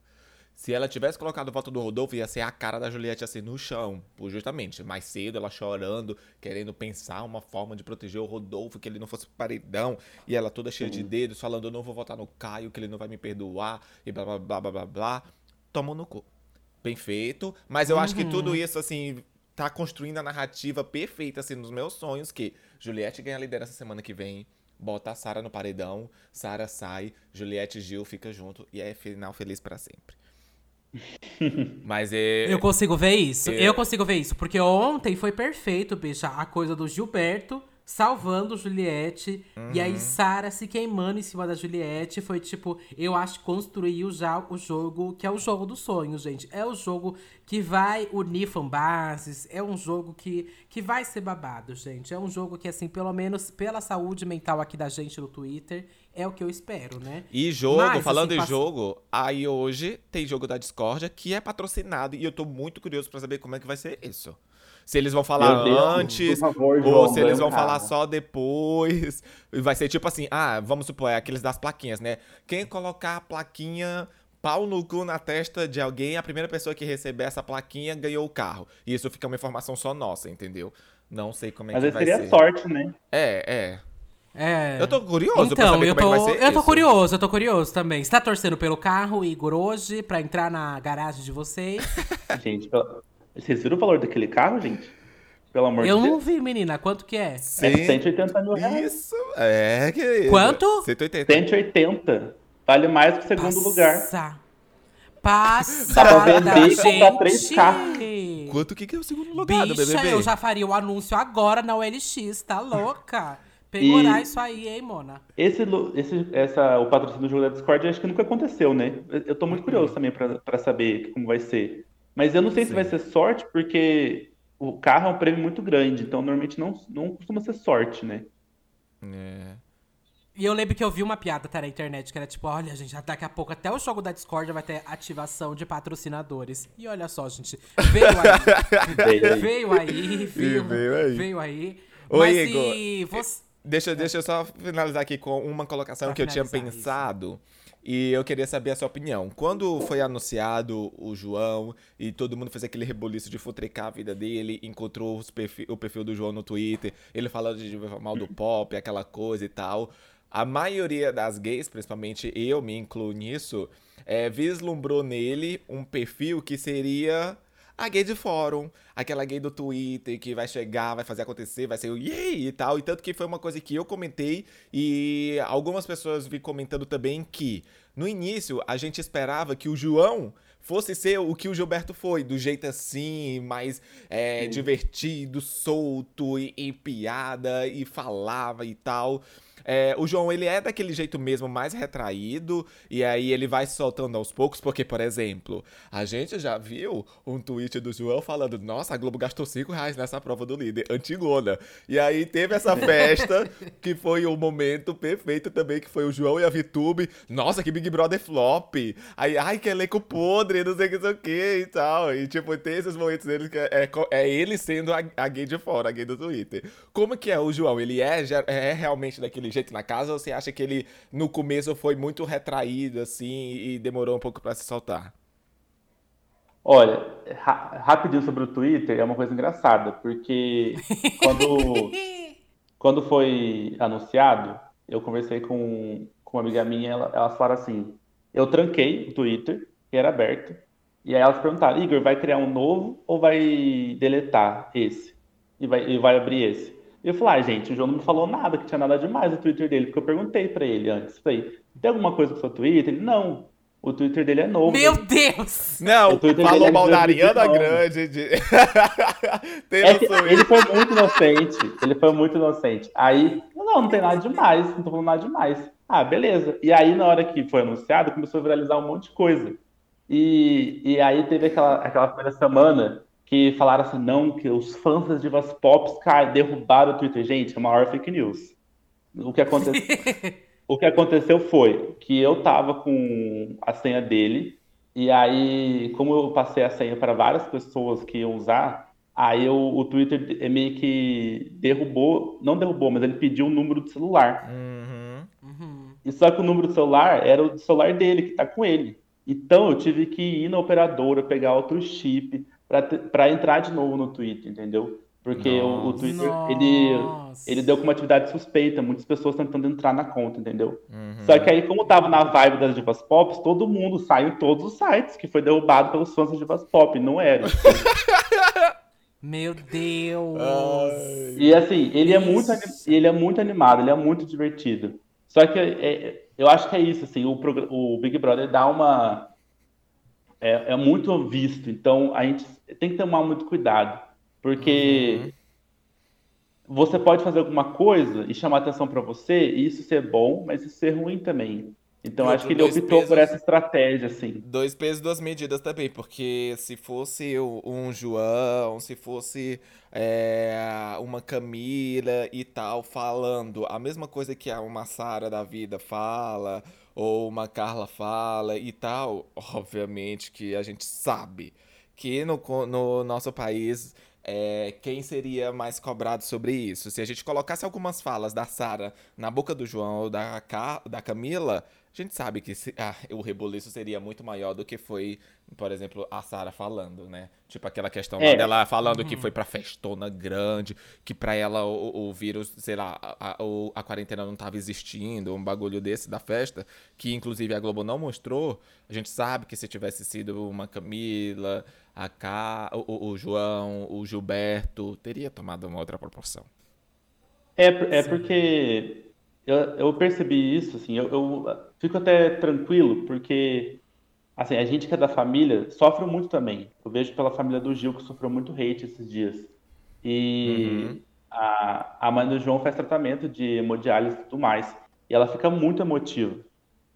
[SPEAKER 2] Se ela tivesse colocado o voto do Rodolfo, ia ser a cara da Juliette assim no chão. Justamente, mais cedo, ela chorando, querendo pensar uma forma de proteger o Rodolfo, que ele não fosse paredão. E ela toda cheia de dedos, falando: Eu não vou votar no Caio, que ele não vai me perdoar, e blá blá blá blá blá blá. Tomou no cu. Bem feito. Mas eu acho que tudo isso, assim, tá construindo a narrativa perfeita, assim, nos meus sonhos, que Juliette ganha a liderança semana que vem, bota a Sara no paredão, Sara sai, Juliette e Gil fica junto, e é final feliz para sempre. Mas é.
[SPEAKER 1] Eu consigo ver isso.
[SPEAKER 2] É.
[SPEAKER 1] Eu consigo ver isso. Porque ontem foi perfeito, bicha, a coisa do Gilberto salvando Juliette. E aí Sara se queimando em cima da Juliette. Foi tipo, eu acho que construiu já o jogo, que é o jogo dos sonhos, gente. É o jogo que vai unir fanbases. É um jogo que, que vai ser babado, gente. É um jogo que, assim, pelo menos pela saúde mental aqui da gente no Twitter, é o que eu espero, né?
[SPEAKER 2] E jogo,
[SPEAKER 1] Mas,
[SPEAKER 2] falando
[SPEAKER 1] assim,
[SPEAKER 2] em jogo, aí hoje tem jogo da Discordia que é patrocinado e eu tô muito curioso pra saber como é que vai ser isso. Se eles vão falar
[SPEAKER 3] Deus,
[SPEAKER 2] antes,
[SPEAKER 3] favor,
[SPEAKER 2] ou
[SPEAKER 3] João,
[SPEAKER 2] se eles vão
[SPEAKER 3] um
[SPEAKER 2] falar só depois. Vai ser tipo assim, ah, vamos supor, é aqueles das plaquinhas, né? Quem colocar a plaquinha pau no cu na testa de alguém, a primeira pessoa que receber essa plaquinha ganhou o carro. E isso fica uma informação só nossa, entendeu? Não sei como é
[SPEAKER 3] Mas
[SPEAKER 2] que
[SPEAKER 3] aí
[SPEAKER 2] vai
[SPEAKER 3] seria
[SPEAKER 2] ser.
[SPEAKER 3] sorte, né?
[SPEAKER 2] É, é.
[SPEAKER 1] É.
[SPEAKER 2] Eu tô curioso pra
[SPEAKER 1] Então,
[SPEAKER 2] saber
[SPEAKER 1] eu
[SPEAKER 2] como
[SPEAKER 1] tô,
[SPEAKER 2] é que vai ser
[SPEAKER 1] eu tô
[SPEAKER 2] isso.
[SPEAKER 1] curioso, eu tô curioso também. Você tá torcendo pelo carro, Igor, hoje, pra entrar na garagem de vocês?
[SPEAKER 3] Gente, pela- vocês viram o valor daquele carro, gente? Pelo amor
[SPEAKER 1] eu
[SPEAKER 3] de
[SPEAKER 1] não
[SPEAKER 3] Deus.
[SPEAKER 1] vi, menina. Quanto que é?
[SPEAKER 3] É
[SPEAKER 2] Sim.
[SPEAKER 3] 180 mil reais.
[SPEAKER 2] Isso, é, querido.
[SPEAKER 1] Quanto?
[SPEAKER 2] 180.
[SPEAKER 3] 180. Vale mais que o segundo lugar.
[SPEAKER 1] Passa.
[SPEAKER 3] Dá pra vender e comprar três carros.
[SPEAKER 2] Quanto que que é o segundo lugar do
[SPEAKER 1] Bicha,
[SPEAKER 2] BBB?
[SPEAKER 1] eu já faria o anúncio agora na OLX, tá louca? Pegorar
[SPEAKER 3] E-
[SPEAKER 1] isso aí, hein, Mona?
[SPEAKER 3] Esse, esse, essa, o patrocínio do jogo da Discord acho que nunca aconteceu, né? Eu- Eu tô muito curioso também pra, pra saber como vai ser. Mas eu não sei se
[SPEAKER 2] Sim.
[SPEAKER 3] vai ser sorte, porque o carro é um prêmio muito grande, então normalmente não, não costuma ser sorte, né?
[SPEAKER 2] É.
[SPEAKER 1] E eu lembro que eu vi uma piada tá, na internet que era tipo, olha, gente, daqui a pouco até o jogo da Discord vai ter ativação de patrocinadores. E olha só, gente, veio aí.
[SPEAKER 3] Veio aí.
[SPEAKER 1] veio aí, veio,
[SPEAKER 2] aí.
[SPEAKER 1] veio aí. Mas
[SPEAKER 2] Igor,
[SPEAKER 1] e você...
[SPEAKER 2] Deixa, deixa eu só finalizar aqui com uma colocação
[SPEAKER 1] Pra
[SPEAKER 2] que eu tinha pensado. E eu queria saber a sua opinião. Quando foi anunciado o João e todo mundo fez aquele reboliço de futrecar a vida dele, encontrou os perfi- o perfil do João no Twitter, ele falando de mal do pop, aquela coisa e tal. A maioria das gays, principalmente eu me incluo nisso, é, vislumbrou nele um perfil que seria a gay de fórum, aquela gay do Twitter que vai chegar, vai fazer acontecer, vai ser o yay e tal. E tanto que foi uma coisa que eu comentei e algumas pessoas vi comentando também que no início a gente esperava que o João fosse ser o que o Gilberto foi, do jeito assim, mais é, divertido, solto e, e piada e falava e tal. É, o João, ele é daquele jeito mesmo, mais retraído, e aí ele vai se soltando aos poucos, porque, por exemplo, a gente já viu um tweet do João falando, nossa, a Globo gastou 5 reais nessa prova do líder, antigona. E aí teve essa festa, que foi o momento perfeito também, que foi o João e a Vitube, nossa, que Big Brother flop, aí, ai, que elenco podre, não sei o que, sei o que e tal. E, tipo, tem esses momentos dele que é, é, é ele sendo a, a gay de fora, a gay do Twitter. Como que é o João? Ele é, é realmente daquele jeito na casa ou você acha que ele no começo foi muito retraído assim e demorou um pouco pra se soltar?
[SPEAKER 3] Olha, ra- rapidinho sobre o Twitter, é uma coisa engraçada, porque quando, quando foi anunciado, eu conversei com, com uma amiga minha, ela, elas falaram assim, eu tranquei o Twitter, que era aberto, e aí elas perguntaram, Igor, vai criar um novo ou vai deletar esse? E vai, e vai abrir esse? E eu falei, ah, gente, o João não me falou nada, que tinha nada demais no Twitter dele, porque eu perguntei pra ele antes, falei, tem alguma coisa com o seu Twitter? Ele, não, o Twitter dele é novo.
[SPEAKER 1] Meu Deus!
[SPEAKER 2] Não,
[SPEAKER 3] O Twitter
[SPEAKER 2] falou
[SPEAKER 3] dele é
[SPEAKER 2] mal da Ariana
[SPEAKER 3] 2019.
[SPEAKER 2] Grande. De... Tem
[SPEAKER 3] É
[SPEAKER 2] no
[SPEAKER 3] que ele foi muito inocente. Ele foi muito inocente. Aí, não, não tem nada demais, não tô falando nada demais. Ah, beleza. E aí, na hora que foi anunciado, começou a viralizar um monte de coisa. E, e aí teve aquela, aquela primeira semana que falaram assim, não, que os fãs das divas pop derrubaram o Twitter. Gente, é a maior fake news. O que aconteceu, o que aconteceu foi que eu tava com a senha dele, e aí, como eu passei a senha para várias pessoas que iam usar, aí eu- o Twitter meio que derrubou, não derrubou, mas ele pediu o número do celular.
[SPEAKER 2] Uhum.
[SPEAKER 1] Uhum.
[SPEAKER 3] E só que o número do celular era o do celular dele, que tá com ele. Então eu tive que ir na operadora, pegar outro chip para entrar de novo no Twitter, entendeu? Porque o, o
[SPEAKER 2] Nossa.
[SPEAKER 3] Twitter, ele,
[SPEAKER 1] Nossa.
[SPEAKER 3] ele deu com uma atividade suspeita, muitas pessoas tentando entrar na conta, entendeu?
[SPEAKER 2] Uhum.
[SPEAKER 3] Só que aí, como tava na vibe das divas pop, todo mundo saiu em todos os sites que foi derrubado pelos fãs das divas pop, não era.
[SPEAKER 1] Meu Deus!
[SPEAKER 2] Ai.
[SPEAKER 3] E assim, ele é muito, ele é muito animado, ele é muito divertido. Só que é- eu acho que é isso, assim, o, o Big Brother dá uma. É, é muito visto, então a gente tem que tomar muito cuidado, porque você pode fazer alguma coisa e chamar atenção pra você, e isso ser bom, mas isso ser ruim também. Então acho que ele optou por
[SPEAKER 2] pesos-
[SPEAKER 3] essa estratégia, assim.
[SPEAKER 2] Dois pesos, duas medidas também, porque se fosse um João, se fosse é, uma Camila e tal falando a mesma coisa que a- uma Sara da vida fala, ou uma Carla fala e tal, obviamente que a gente sabe que no, no nosso país é, quem seria mais cobrado sobre isso? Se a gente colocasse algumas falas da Sara na boca do João ou da, da Camila, a gente sabe que se- ah, o reboliço seria muito maior do que foi, por exemplo, a Sara falando, né? Tipo aquela questão
[SPEAKER 3] É.
[SPEAKER 2] dela falando que foi pra festona grande, que pra ela o, o vírus, sei lá, a, a, a quarentena não tava existindo, um bagulho desse da festa, que inclusive a Globo não mostrou. A gente sabe que se tivesse sido uma Camila, a Ca, o, o- o João, o Gilberto, teria tomado uma outra proporção.
[SPEAKER 3] É, é porque eu, eu percebi isso, assim, eu, eu fico até tranquilo, porque assim, a gente que é da família sofre muito também. Eu vejo pela família do Gil que sofreu muito hate esses dias. E
[SPEAKER 2] Uhum.
[SPEAKER 3] a, a mãe do João faz tratamento de hemodiálise e tudo mais. E ela fica muito emotiva.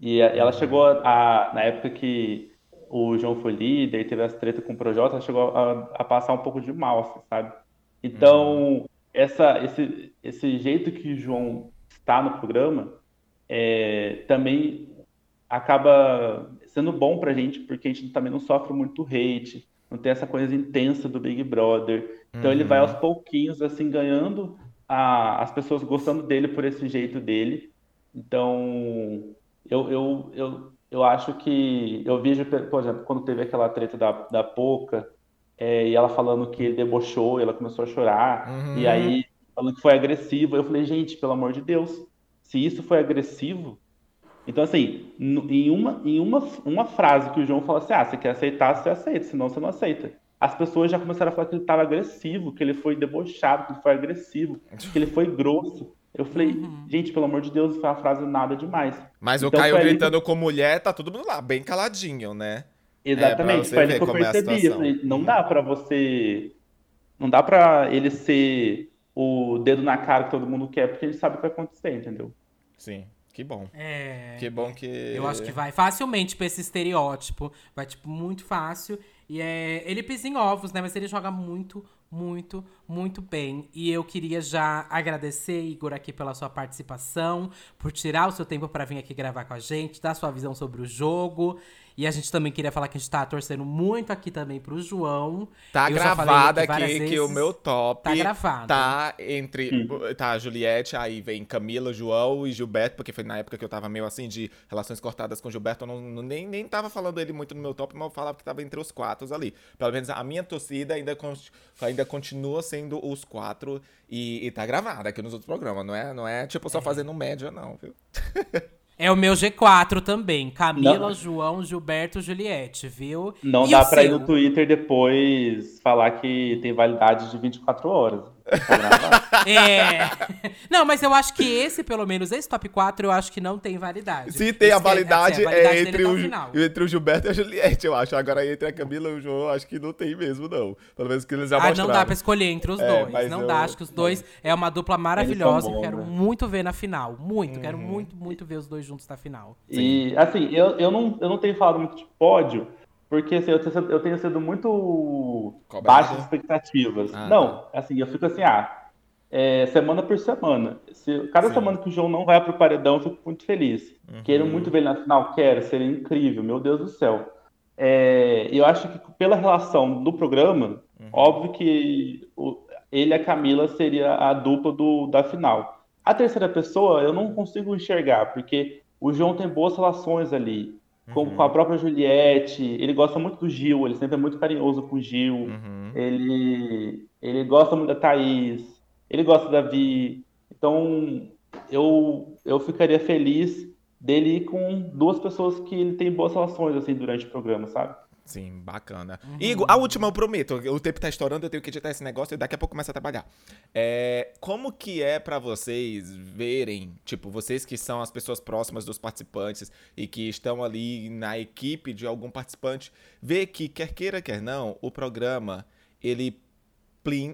[SPEAKER 3] E a- ela chegou a, na época que o João foi líder e teve essa treta com o Projota, ela chegou a, a passar um pouco de mal, assim, sabe? Então, essa, esse, esse jeito que o João está no programa é, também acaba sendo bom pra gente, porque a gente também não sofre muito hate, não tem essa coisa intensa do Big Brother. Então ele vai aos pouquinhos, assim, ganhando a- as pessoas gostando dele por esse jeito dele. Então, eu, eu, eu, eu acho que eu vejo, por exemplo, quando teve aquela treta da, da Poca, é, e ela falando que ele debochou, e ela começou a chorar,
[SPEAKER 2] Uhum.
[SPEAKER 3] e aí falando que foi agressivo. Eu falei, gente, pelo amor de Deus, se isso foi agressivo. Então, assim, em uma, em uma, uma frase que o João fala assim: ah, você quer aceitar, você aceita, senão você não aceita. As pessoas já começaram a falar que ele estava agressivo, que ele foi debochado, que ele foi agressivo, que ele foi grosso. Eu falei, gente, pelo amor de Deus, foi uma frase nada demais.
[SPEAKER 2] Mas o
[SPEAKER 3] Então,
[SPEAKER 2] Caio
[SPEAKER 3] ali que-
[SPEAKER 2] gritando com mulher, tá todo mundo lá, bem caladinho, né?
[SPEAKER 3] Exatamente,
[SPEAKER 2] você
[SPEAKER 3] foi
[SPEAKER 2] ver
[SPEAKER 3] que eu
[SPEAKER 2] é a
[SPEAKER 3] percebi. Falei, não dá pra você. Não dá pra ele ser o dedo na cara que todo mundo quer, porque ele sabe o que vai acontecer, entendeu?
[SPEAKER 2] Sim, que bom.
[SPEAKER 1] É.
[SPEAKER 2] Que bom que.
[SPEAKER 1] Eu acho que vai facilmente pra esse estereótipo. Vai, tipo, muito fácil. E é. Ele pisa em ovos, né? Mas ele joga muito, muito, muito bem. E eu queria já agradecer, Igor, aqui pela sua participação, por tirar o seu tempo pra vir aqui gravar com a gente, dar sua visão sobre o jogo. E a gente também queria falar que a gente tá torcendo muito aqui também pro João.
[SPEAKER 2] Tá
[SPEAKER 1] Eu
[SPEAKER 2] gravado
[SPEAKER 1] aqui
[SPEAKER 2] aqui que o meu top
[SPEAKER 1] Tá gravado.
[SPEAKER 2] tá entre. Tá a Juliette, aí vem Camila, João e Gilberto, porque foi na época que eu tava meio assim de relações cortadas com o Gilberto. Eu não, não- nem, nem tava falando ele muito no meu top, mas eu falava que tava entre os quatro ali. Pelo menos a minha torcida ainda, con- ainda continua sendo os quatro e, e tá gravado aqui nos outros programas. Não é, não é tipo só fazendo média, não, viu?
[SPEAKER 1] É o meu G4 também. Camila,
[SPEAKER 3] Não.
[SPEAKER 1] João, Gilberto, Juliette, viu?
[SPEAKER 3] Não
[SPEAKER 1] E
[SPEAKER 3] dá pra ir
[SPEAKER 1] seu?
[SPEAKER 3] no Twitter depois falar que tem validade de 24 horas.
[SPEAKER 1] É. Não, mas eu acho que esse, pelo menos, esse top 4, eu acho que não tem validade.
[SPEAKER 2] Se tem a
[SPEAKER 1] que é-
[SPEAKER 2] validade,
[SPEAKER 1] assim, a validade
[SPEAKER 2] é entre
[SPEAKER 1] tá
[SPEAKER 2] o, entre o Gilberto e a Juliette, eu acho. Agora entre a Camila e o João, eu acho que não tem mesmo, não. Pelo menos que eles já
[SPEAKER 1] Ah,
[SPEAKER 2] mostraram.
[SPEAKER 1] não dá pra escolher entre os
[SPEAKER 2] É,
[SPEAKER 1] dois. Não
[SPEAKER 2] eu-
[SPEAKER 1] dá. Acho que os dois é uma dupla maravilhosa.
[SPEAKER 3] bons,
[SPEAKER 1] eu quero
[SPEAKER 3] né?
[SPEAKER 1] muito ver na final. Muito. Quero
[SPEAKER 2] Uhum.
[SPEAKER 1] muito, muito ver os dois juntos na final.
[SPEAKER 3] E, assim, eu, eu, não, eu não tenho falado muito de pódio, porque assim, eu, tenho, sido- eu tenho sido muito
[SPEAKER 2] Cobrado?
[SPEAKER 3] baixas expectativas.
[SPEAKER 2] Ah,
[SPEAKER 3] não, assim, eu fico assim, ah, é, semana por semana. Se, cada
[SPEAKER 2] Sim.
[SPEAKER 3] semana que o João não vai pro paredão, eu fico muito feliz.
[SPEAKER 2] Uhum.
[SPEAKER 3] Quero muito ver ele na final, quero, seria incrível, meu Deus do céu. É, eu acho que pela relação do programa,
[SPEAKER 2] Uhum.
[SPEAKER 3] óbvio que o- ele e a Camila seria a dupla do, da final. A terceira pessoa eu não consigo enxergar, porque o João tem boas relações ali, com,
[SPEAKER 2] Uhum.
[SPEAKER 3] com a própria Juliette, ele gosta muito do Gil, ele sempre é muito carinhoso com o Gil,
[SPEAKER 2] Uhum.
[SPEAKER 3] ele, ele gosta muito da Thaís, ele gosta da Vi, então eu, eu ficaria feliz dele ir com duas pessoas que ele tem boas relações assim durante o programa, sabe?
[SPEAKER 2] Sim, bacana. Uhum. Igor, a última eu prometo. O tempo tá estourando, eu tenho que editar esse negócio e daqui a pouco começa a trabalhar. É, como que é para vocês verem, tipo, vocês que são as pessoas próximas dos participantes e que estão ali na equipe de algum participante, ver que, quer queira, quer não, o programa, ele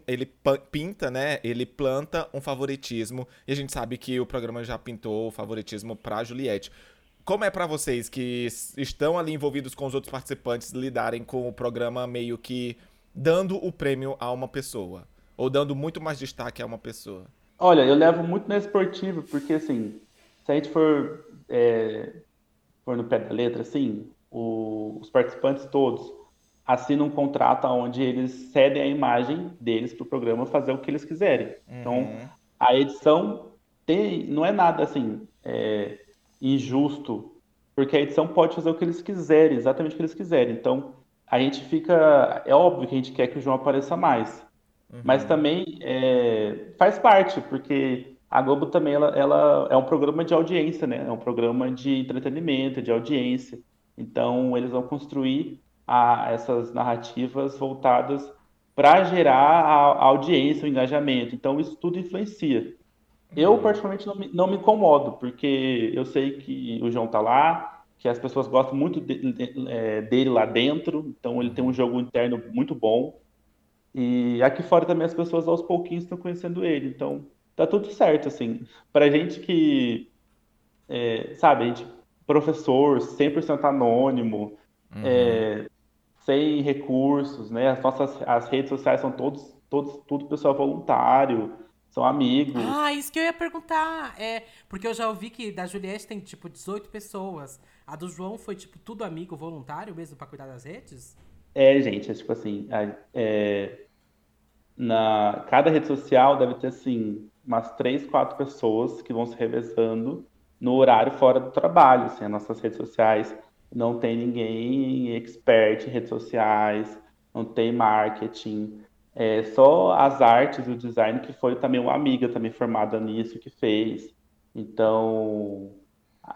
[SPEAKER 2] ele pinta, né? Ele planta um favoritismo. E a gente sabe que o programa já pintou o favoritismo pra Juliette. Como é para vocês que estão ali envolvidos com os outros participantes lidarem com o programa meio que dando o prêmio a uma pessoa? Ou dando muito mais destaque a uma pessoa?
[SPEAKER 3] Olha, eu levo muito na esportiva, porque assim, se a gente for, é, for no pé da letra, assim, o, os participantes todos assinam um contrato onde eles cedem a imagem deles para o programa fazer o que eles quiserem. Então, uhum. Então, a edição tem, não é nada assim. É, injusto, porque a edição pode fazer o que eles quiserem, exatamente o que eles quiserem. Então, a gente fica. É óbvio que a gente quer que o João apareça mais. Uhum. Mas também é, faz parte, porque a Globo também ela, ela, é um programa de audiência, né? É um programa de entretenimento, de audiência. Então, eles vão construir a, essas narrativas voltadas para gerar a, a, audiência, o engajamento. Então, isso tudo influencia. Eu, particularmente, não me, não me incomodo, porque eu sei que o João tá lá, que as pessoas gostam muito de, de, é, dele lá dentro, então ele tem um jogo interno muito bom. E aqui fora também as pessoas aos pouquinhos estão conhecendo ele, então tá tudo certo, assim. Pra gente que, é, sabe, a gente, professor, 100% anônimo, uhum. é, sem recursos, né? As nossas as redes sociais são todos, todos tudo pessoal voluntário. São amigos.
[SPEAKER 1] Ah, isso que eu ia perguntar. É, porque eu já ouvi que da Juliette tem, tipo, 18 pessoas. A do João foi, tipo, tudo amigo voluntário mesmo para cuidar das redes?
[SPEAKER 3] É, gente, é tipo assim. É, na, cada rede social deve ter, assim, umas três, quatro pessoas que vão se revezando no horário fora do trabalho. Assim, as nossas redes sociais não tem ninguém expert em redes sociais, não tem marketing. É, só as artes e o design que foi também uma amiga também formada nisso que fez. Então,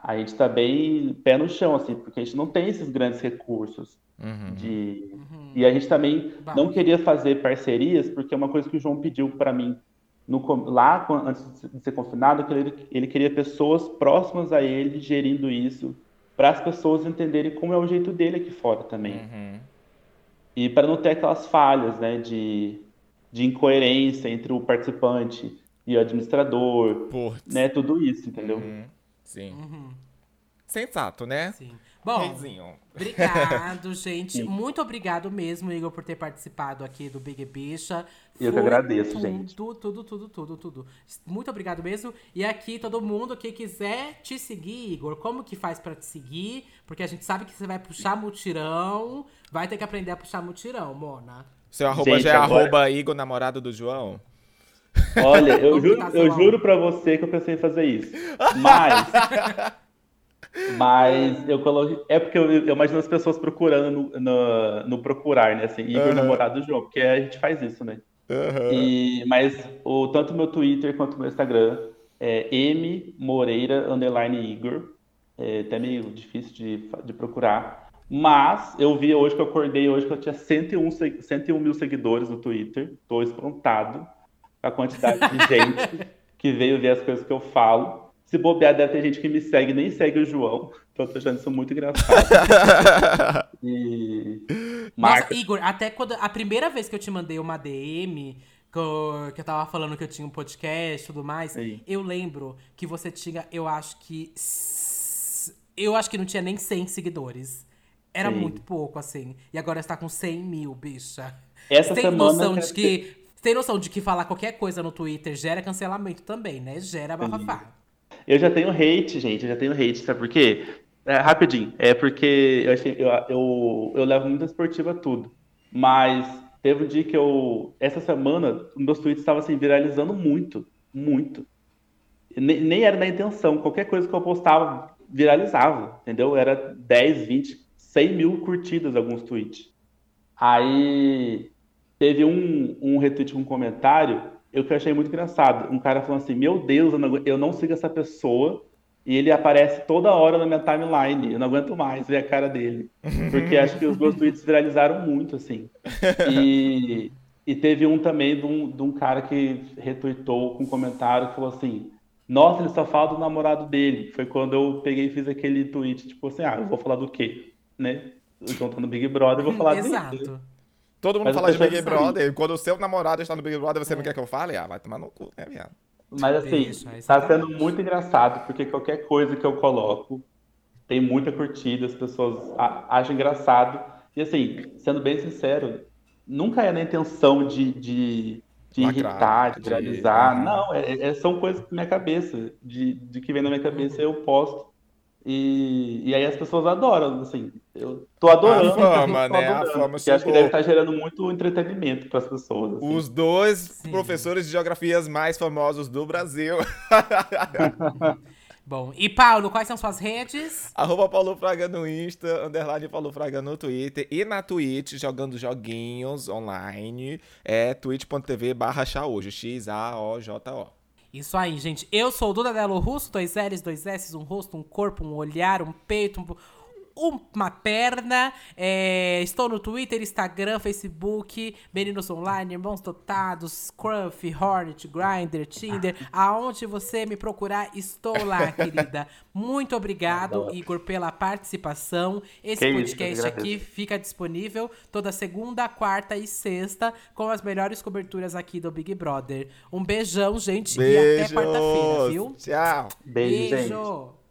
[SPEAKER 3] a gente está bem pé no chão, assim, porque a gente não tem esses grandes recursos. Uhum. De... Uhum. E a gente também bah. não queria fazer parcerias, porque é uma coisa que o João pediu para mim no, lá, antes de ser confinado, que ele, ele queria pessoas próximas a ele gerindo isso, para as pessoas entenderem como é o jeito dele aqui fora também. Uhum. E para não ter aquelas falhas, né, de, de incoerência entre o participante e o administrador, Putz. né, tudo isso, entendeu?
[SPEAKER 2] Uhum. Sim. Uhum. Sensato, né?
[SPEAKER 1] Sim. Bom, Reizinho. obrigado, gente. Muito obrigado mesmo, Igor, por ter participado aqui do Big Bicha.
[SPEAKER 3] Eu que agradeço,
[SPEAKER 1] tudo,
[SPEAKER 3] gente.
[SPEAKER 1] Tudo, tudo, tudo, tudo, tudo. Muito obrigado mesmo. E aqui, todo mundo que quiser te seguir, Igor, como que faz para te seguir? Porque a gente sabe que você vai puxar mutirão. Vai ter que aprender a puxar mutirão, Mona.
[SPEAKER 2] Seu arroba gente, já é agora... arroba Igor, namorado do João?
[SPEAKER 3] Olha, eu, juro, eu juro pra você que eu pensei em fazer isso. Mas... Mas eu coloquei. É porque eu, eu, imagino as pessoas procurando no, no, no procurar, né? Assim, Igor uhum. namorado do João, porque a gente faz isso, né? Uhum. E, mas o, tanto meu Twitter quanto meu Instagram é M Moreira underline Igor. É até meio difícil de, de procurar. Mas eu vi hoje que eu acordei hoje que eu tinha 101, 101 mil seguidores no Twitter. Estou esprontado com a quantidade de gente que veio ver as coisas que eu falo. Se bobear, deve ter gente que me segue nem segue o João. Então eu tô achando isso muito engraçado.
[SPEAKER 1] e... Marca... Nossa, Igor, até quando. A primeira vez que eu te mandei uma DM, que eu, que eu tava falando que eu tinha um podcast e tudo mais, Sim. eu lembro que você tinha, eu acho que. Eu acho que não tinha nem 100 seguidores. Era Sim. muito pouco, assim. E agora está com 100 mil, bicha.
[SPEAKER 3] Essa tem semana
[SPEAKER 1] noção de que. Tem noção de que falar qualquer coisa no Twitter gera cancelamento também, né? Gera bafafá.
[SPEAKER 3] Eu já tenho hate, gente, eu já tenho hate, sabe por quê? É, rapidinho, é porque eu, achei, eu, eu, eu levo muito esportiva tudo. Mas teve um dia que eu. Essa semana, meus tweets estavam assim, viralizando muito. Muito. Nem, nem, era na intenção. Qualquer coisa que eu postava viralizava, entendeu? Era 10, 20, 100 mil curtidas alguns tweets. Aí teve um, um retweet, um comentário eu que achei muito engraçado. Um cara falou assim: Meu Deus, eu não, eu não sigo essa pessoa E ele aparece toda hora na minha timeline. Eu não aguento mais ver a cara dele. Porque acho que os meus tweets viralizaram muito, assim. E, e teve um também de um, de um cara que retweetou com um comentário que falou assim: Nossa, ele só fala do namorado dele. Foi quando eu peguei e fiz aquele tweet, tipo assim, ah, eu vou falar do quê? Né? Então tô no Big Brother, eu vou falar
[SPEAKER 1] Exato.
[SPEAKER 3] dele.
[SPEAKER 2] Todo mundo
[SPEAKER 3] Mas
[SPEAKER 2] fala de Big Brother. Quando o seu namorado está no Big Brother, você não quer que eu fale? Ah, vai tomar no cu, né, viado?
[SPEAKER 3] Mas assim,
[SPEAKER 1] Deixa, aí você
[SPEAKER 3] tá
[SPEAKER 1] tá
[SPEAKER 3] sendo muito engraçado, porque qualquer coisa que eu coloco tem muita curtida, as pessoas acham engraçado. E assim, sendo bem sincero, nunca é na intenção de, de, de
[SPEAKER 2] Lacrar,
[SPEAKER 3] irritar, de
[SPEAKER 2] de-
[SPEAKER 3] viralizar.
[SPEAKER 2] Uhum.
[SPEAKER 3] Não, é, é- são coisas da minha cabeça, de, de que vem na minha cabeça eu posto. E, e aí as pessoas adoram, assim. Eu tô adorando.
[SPEAKER 2] A fama, né? A
[SPEAKER 3] adorando,
[SPEAKER 2] fama
[SPEAKER 3] porque acho que deve estar gerando muito entretenimento para as pessoas. assim.
[SPEAKER 2] Os dois
[SPEAKER 1] Sim.
[SPEAKER 2] professores de geografias mais famosos do Brasil.
[SPEAKER 1] Bom, e Paulo, quais são suas redes?
[SPEAKER 2] Arroba Paulo Fraga no Insta, underline Paulo Fraga no Twitter e na Twitch, jogando joguinhos online, é twitch.tv barra X-A-O-J-O.
[SPEAKER 1] Isso aí, gente. Eu sou o Duda Delo Russo, dois L's, dois S, um rosto, um corpo, um olhar, um peito, um- uma perna. É, estou no Twitter, Instagram, Facebook, Meninos Online, Irmãos Dotados, Scruff, Hornet, Grindr, Tinder. Aonde você me procurar, estou lá, querida. Muito obrigado,
[SPEAKER 3] Adoro.
[SPEAKER 1] Igor, pela participação. Esse
[SPEAKER 3] Que isso,
[SPEAKER 1] podcast
[SPEAKER 3] que
[SPEAKER 1] aqui fica disponível toda segunda, quarta e sexta com as melhores coberturas aqui do Big Brother. Um beijão, gente, e até quarta-feira, viu?
[SPEAKER 2] Tchau!
[SPEAKER 3] Beijo, gente.
[SPEAKER 1] Beijo.